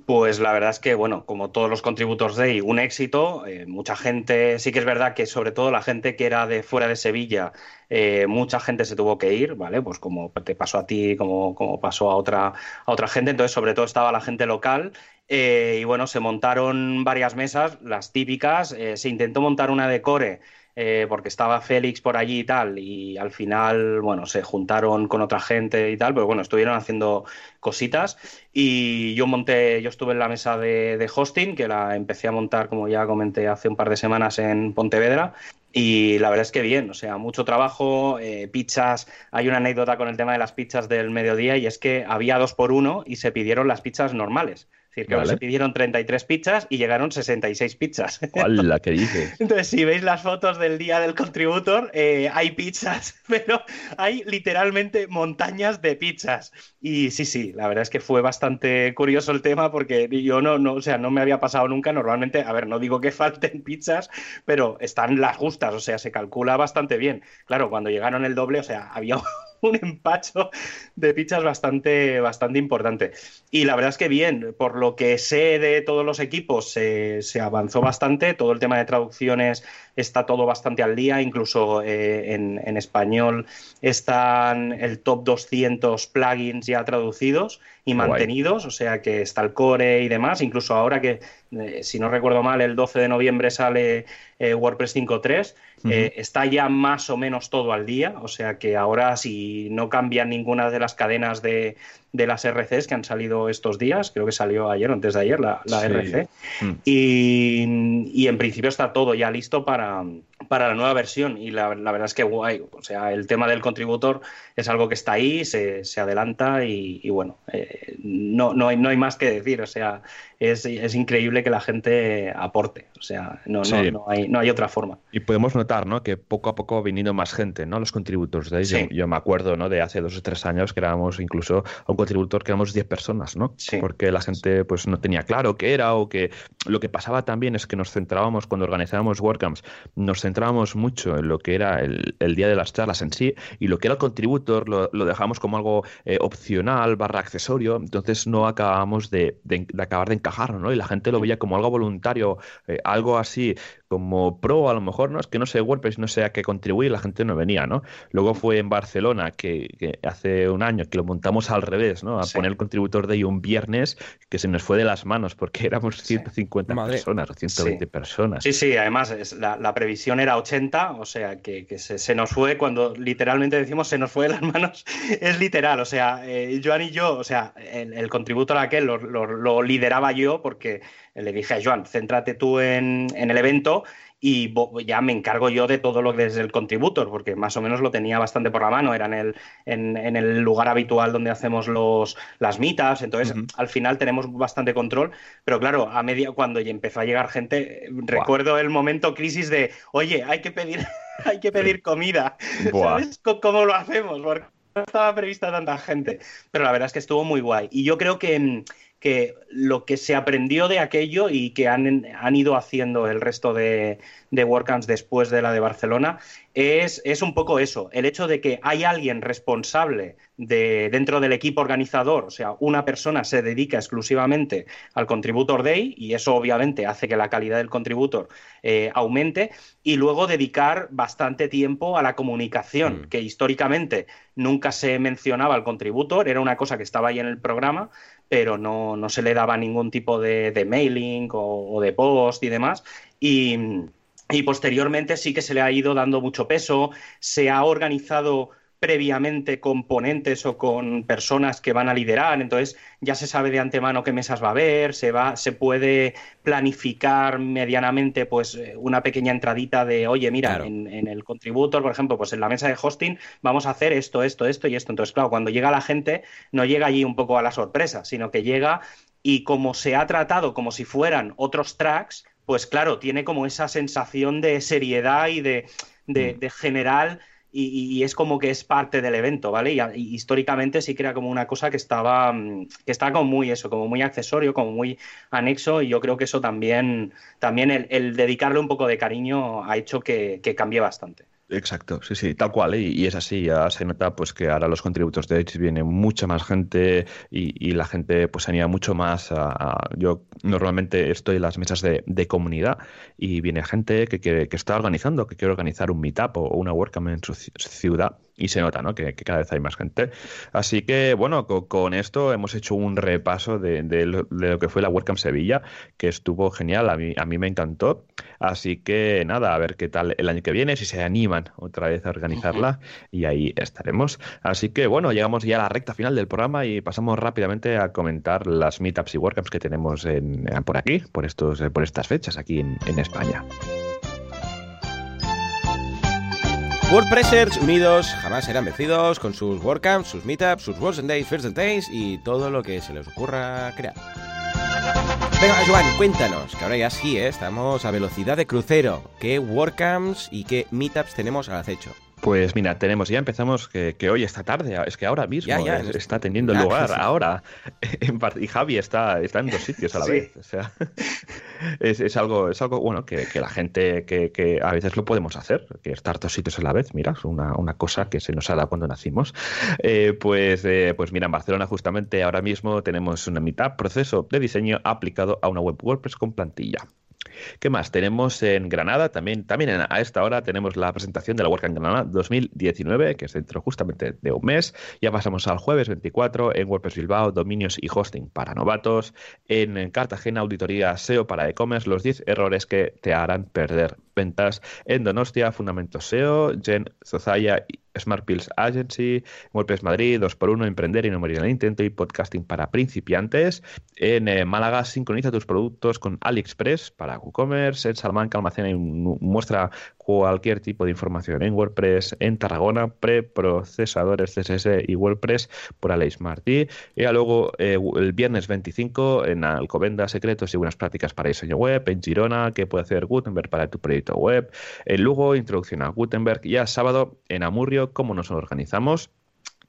Pues la verdad es que, bueno, como todos los Contributors Day, un éxito. Eh, mucha gente, sí que es verdad que sobre todo la gente que era de fuera de Sevilla, eh, mucha gente se tuvo que ir, ¿vale? Pues como te pasó a ti, como, como pasó a otra, a otra gente. Entonces, sobre todo estaba la gente local Eh, y bueno, se montaron varias mesas, las típicas. Se intentó montar una de core eh, porque estaba Félix por allí y tal, y al final, bueno, se juntaron con otra gente y tal, pero bueno, estuvieron haciendo cositas y yo monté, yo estuve en la mesa de, de hosting, que la empecé a montar, como ya comenté, hace un par de semanas en Pontevedra, y la verdad es que bien, o sea, mucho trabajo, eh, pizzas. Hay una anécdota con el tema de las pizzas del mediodía y es que había dos por uno y se pidieron las pizzas normales. Es decir, que se pidieron 33 pizzas y llegaron 66 pizzas. ¿Cuál que dice? Entonces, si veis las fotos del día del contributor, eh, hay pizzas, pero hay literalmente montañas de pizzas. Y sí, sí, la verdad es que fue bastante curioso el tema porque yo no, no, o sea, no me había pasado nunca. Normalmente, a ver, no digo que falten pizzas, pero están las justas, o sea, se calcula bastante bien. Claro, cuando llegaron el doble, o sea, había un empacho de pizzas bastante, bastante importante. Y la verdad es que bien, por lo que sé de todos los equipos, se, avanzó bastante. Todo el tema de traducciones está todo bastante al día, incluso eh, en, español están el top 200 plugins ya traducidos y mantenidos, o sea que está el core y demás. Incluso ahora que, eh, si no recuerdo mal, el 12 de noviembre sale eh, WordPress 5.3 eh, está ya más o menos todo al día, o sea que ahora si no cambian ninguna de las cadenas de, de las RCs que han salido estos días, creo que salió ayer o antes de ayer la, RC, mm. y, en principio está todo ya listo para, para la nueva versión y la, verdad es que guay, o sea, el tema del contributor es algo que está ahí, se, se adelanta y, bueno, eh, no, no, hay, no hay más que decir, o sea, es, es increíble que la gente aporte, o sea, no, no, no, hay, no hay otra forma. Y podemos notar, ¿no? Que poco a poco va viniendo más gente, ¿no? Los contributores de yo, yo, me acuerdo, ¿no? De hace dos o tres años que éramos incluso un contributor que éramos 10 personas, ¿no? Porque la gente pues no tenía claro qué era o que lo que pasaba también es que nos centrábamos cuando organizábamos WordCamps, nos centrábamos mucho en lo que era el, día de las charlas en sí y lo que era el contributor lo, lo dejábamos como algo eh, opcional barra accesorio, entonces no acabábamos de, acabar de encajar, ¿no? Y la gente lo veía como algo voluntario, eh, algo así como pro a lo mejor, ¿no? Es que no sé WordPress, no sé a qué contribuir, la gente no venía, ¿no? Luego fue en Barcelona, que, hace un año que lo montamos al revés, ¿no? A poner el contributor de ahí un viernes que se nos fue de las manos porque éramos 150 personas o 120 personas. Sí, sí, además la, previsión era 80, o sea, que, se, nos fue cuando literalmente decimos se nos fue de las manos, es literal, o sea, eh, Joan y yo, o sea, el, contributor aquel lo, lo lideraba yo porque le dije a Joan, céntrate tú en, el evento y ya me encargo yo de todo lo que es el contributor, porque más o menos lo tenía bastante por la mano, era en el, en, el lugar habitual donde hacemos los, las meetups, entonces al final tenemos bastante control, pero claro, a media, cuando ya empezó a llegar gente, recuerdo el momento crisis de, oye, hay que pedir, hay que pedir comida, ¿sabes cómo lo hacemos? Porque no estaba prevista tanta gente, pero la verdad es que estuvo muy guay, y yo creo que que lo que se aprendió de aquello y que han, han ido haciendo el resto de, de WordCamps después de la de Barcelona es, es, un poco eso, el hecho de que hay alguien responsable de, dentro del equipo organizador, o sea, una persona se dedica exclusivamente al Contributor Day y eso obviamente hace que la calidad del contributor eh, aumente y luego dedicar bastante tiempo a la comunicación, mm. que históricamente nunca se mencionaba al contributor, era una cosa que estaba ahí en el programa, pero no, no se le daba ningún tipo de, de mailing o, de post y demás. Y, y posteriormente sí que se le ha ido dando mucho peso, se ha organizado previamente con ponentes o con personas que van a liderar, entonces ya se sabe de antemano qué mesas va a haber, se va, se puede planificar medianamente pues eh, una pequeña entradita de oye, mira, en, en, el contributor, por ejemplo, pues en la mesa de hosting vamos a hacer esto, esto, esto y esto. Entonces, claro, cuando llega la gente, no llega allí un poco a la sorpresa, sino que llega y como se ha tratado como si fueran otros tracks, pues claro, tiene como esa sensación de seriedad y de, mm. general y, es como que es parte del evento, ¿vale? Y, históricamente sí que era como una cosa que estaba, mm, que estaba como muy eso, como muy accesorio, como muy anexo y yo creo que eso también, también el, dedicarle un poco de cariño ha hecho que cambie bastante. Exacto, sí, sí, tal cual, ¿eh? y, es así, ya se nota pues que ahora los contributos de Edge viene mucha más gente y, la gente pues anima mucho más a, Yo normalmente estoy en las mesas de, comunidad y viene gente que, que, está organizando, que quiere organizar un meetup o, una WordCamp en su ciudad y se nota, ¿no? Que, cada vez hay más gente. Así que, bueno, con, esto hemos hecho un repaso de, lo, que fue la WordCamp Sevilla, que estuvo genial, a mí, a mí me encantó. Así que, nada, a ver qué tal el año que viene, si se animan otra vez a organizarla, y ahí estaremos. Así que, bueno, llegamos ya a la recta final del programa y pasamos rápidamente a comentar las meetups y WordCamps que tenemos en, por aquí, por, estos, por estas fechas aquí en, en España. WordPressers unidos jamás serán vencidos con sus WordCamps, sus Meetups, sus Words and Days, First and Days y todo lo que se les ocurra crear. Venga, Joan, cuéntanos, que ahora ya sí, ¿eh? estamos a velocidad de crucero. ¿Qué WordCamps y qué Meetups tenemos al acecho? Pues mira, tenemos, ya empezamos que, hoy, esta tarde, es que ahora mismo está teniendo lugar, ahora. y Javi está, está en dos sitios a la vez. O sea, es, algo, es algo bueno que, la gente que, a veces lo podemos hacer, que estar dos sitios a la vez, mira, es una, cosa que se nos ha dado cuando nacimos. Eh, pues, eh, pues mira, en Barcelona justamente ahora mismo tenemos una mitad proceso de diseño aplicado a una web WordPress con plantilla. ¿Qué más? Tenemos en Granada, también, también a esta hora tenemos la presentación de la WordCamp Granada 2019, que es dentro justamente de un mes. Ya pasamos al jueves 24 en WordPress Bilbao, dominios y hosting para novatos. En Cartagena, auditoría SEO para e-commerce, los 10 errores que te harán perder ventas. En Donostia, Fundamentos SEO, Gen Zozaya Smart Pills Agency, WordPress Madrid, 2x1, Emprender y no morir en el intento y podcasting para principiantes. En eh, Málaga, sincroniza tus productos con AliExpress para WooCommerce. En Salamanca, almacena y muestra cualquier tipo de información en WordPress. En Tarragona, preprocesadores CSS y WordPress por Aleix Martí. Y luego eh, el viernes 25 en Alcobenda, secretos y buenas prácticas para diseño web. En Girona, que puede hacer Gutenberg para tu proyecto web. En Lugo, introducción a Gutenberg. Y a sábado en Amurrio, cómo nos organizamos.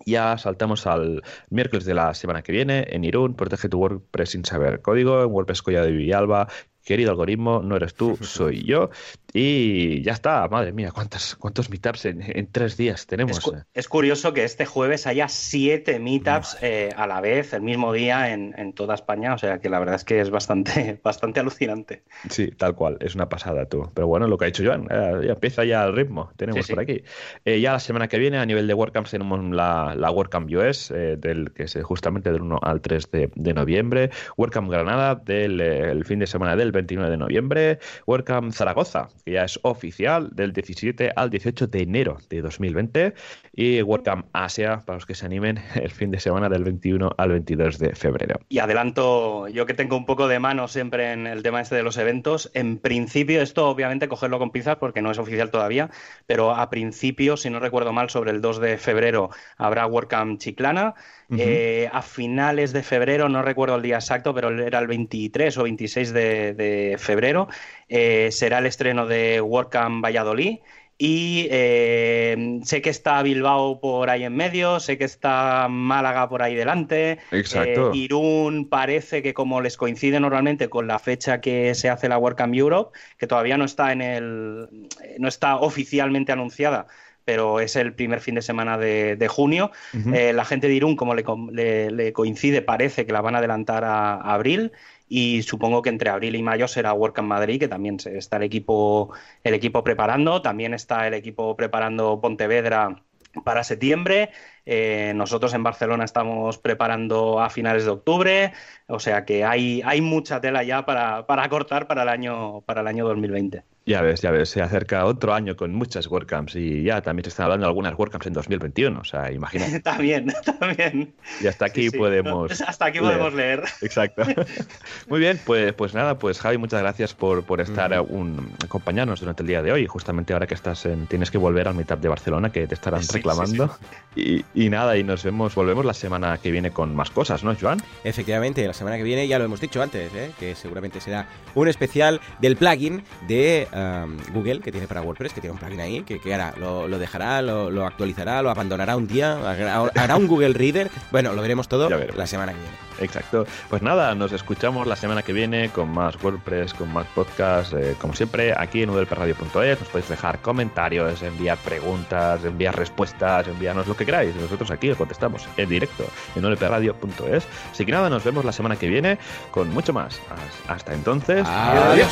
Ya saltamos al miércoles de la semana que viene en Irún, protege tu WordPress sin saber código, en WordPress Collado de Villalba, querido algoritmo, no eres tú, soy yo. Y ya está, madre mía, cuántos, cuántos meetups en, tres días tenemos. Eh. Es, curioso que este jueves haya siete meetups eh, a la vez, el mismo día en, toda España, o sea que la verdad es que es bastante, bastante alucinante. Sí, tal cual, es una pasada tú. Pero bueno, lo que ha dicho Joan, eh, ya empieza ya el ritmo, tenemos por aquí. ya la semana que viene, a nivel de WordCamps, tenemos la, la WordCamp US, del, que es justamente del 1 al 3 de, noviembre, WordCamp Granada, del el fin de semana del 29 de noviembre, WordCamp Zaragoza, que ya es oficial, del 17 al 18 de enero de 2020, y WordCamp Asia, para los que se animen, el fin de semana del 21 al 22 de febrero. Y adelanto, yo que tengo un poco de mano siempre en el tema este de los eventos, en principio, esto obviamente cogerlo con pinzas porque no es oficial todavía, pero a principio, si no recuerdo mal, sobre el 2 de febrero habrá WordCamp Chiclana. Eh, a finales de febrero, no recuerdo el día exacto, pero era el 23 o 26 de, febrero, eh, será el estreno de WordCamp Valladolid. Y eh, sé que está Bilbao por ahí en medio, sé que está Málaga por ahí delante. Exacto. Irún parece que como les coincide normalmente con la fecha que se hace la WordCamp Europe, que todavía no está en el, no está oficialmente anunciada, pero es el primer fin de semana de, junio. Eh, la gente de Irún, como le, coincide, parece que la van a adelantar a, abril y supongo que entre abril y mayo será WordCamp Madrid, que también está el equipo, el equipo preparando, también está el equipo preparando Pontevedra para septiembre. Eh, nosotros en Barcelona estamos preparando a finales de octubre, o sea que hay, hay mucha tela ya para, para cortar para el año, para el año 2020. Ya ves, ya ves, se acerca otro año con muchas WordCamps y ya también se están hablando de algunas WordCamps en 2021, o sea, imagínate. también, también. Y hasta aquí podemos... Hasta aquí podemos leer. Exacto. Muy bien, pues, pues nada, pues Javi, muchas gracias por, por estar un, acompañarnos durante el día de hoy, justamente ahora que estás en, tienes que volver al Meetup de Barcelona, que te estarán reclamando. Y, y, nada, y nos vemos, volvemos la semana que viene con más cosas, ¿no, Joan? Efectivamente, la semana que viene ya lo hemos dicho antes, ¿eh? que seguramente será un especial del plugin de Google que tiene para WordPress, que tiene un plugin ahí, que, que hará, lo, dejará, lo, actualizará, lo abandonará un día, hará, un Google Reader. Bueno, lo veremos todo la semana que viene. Exacto. Pues nada, nos escuchamos la semana que viene con más WordPress, con más podcasts, eh, como siempre, aquí en udlpradio.es. Nos podéis dejar comentarios, enviar preguntas, enviar respuestas, enviarnos lo que queráis. Nosotros aquí os contestamos en directo en udlpradio.es. Así que nada, nos vemos la semana que viene con mucho más. Hasta entonces. Adiós.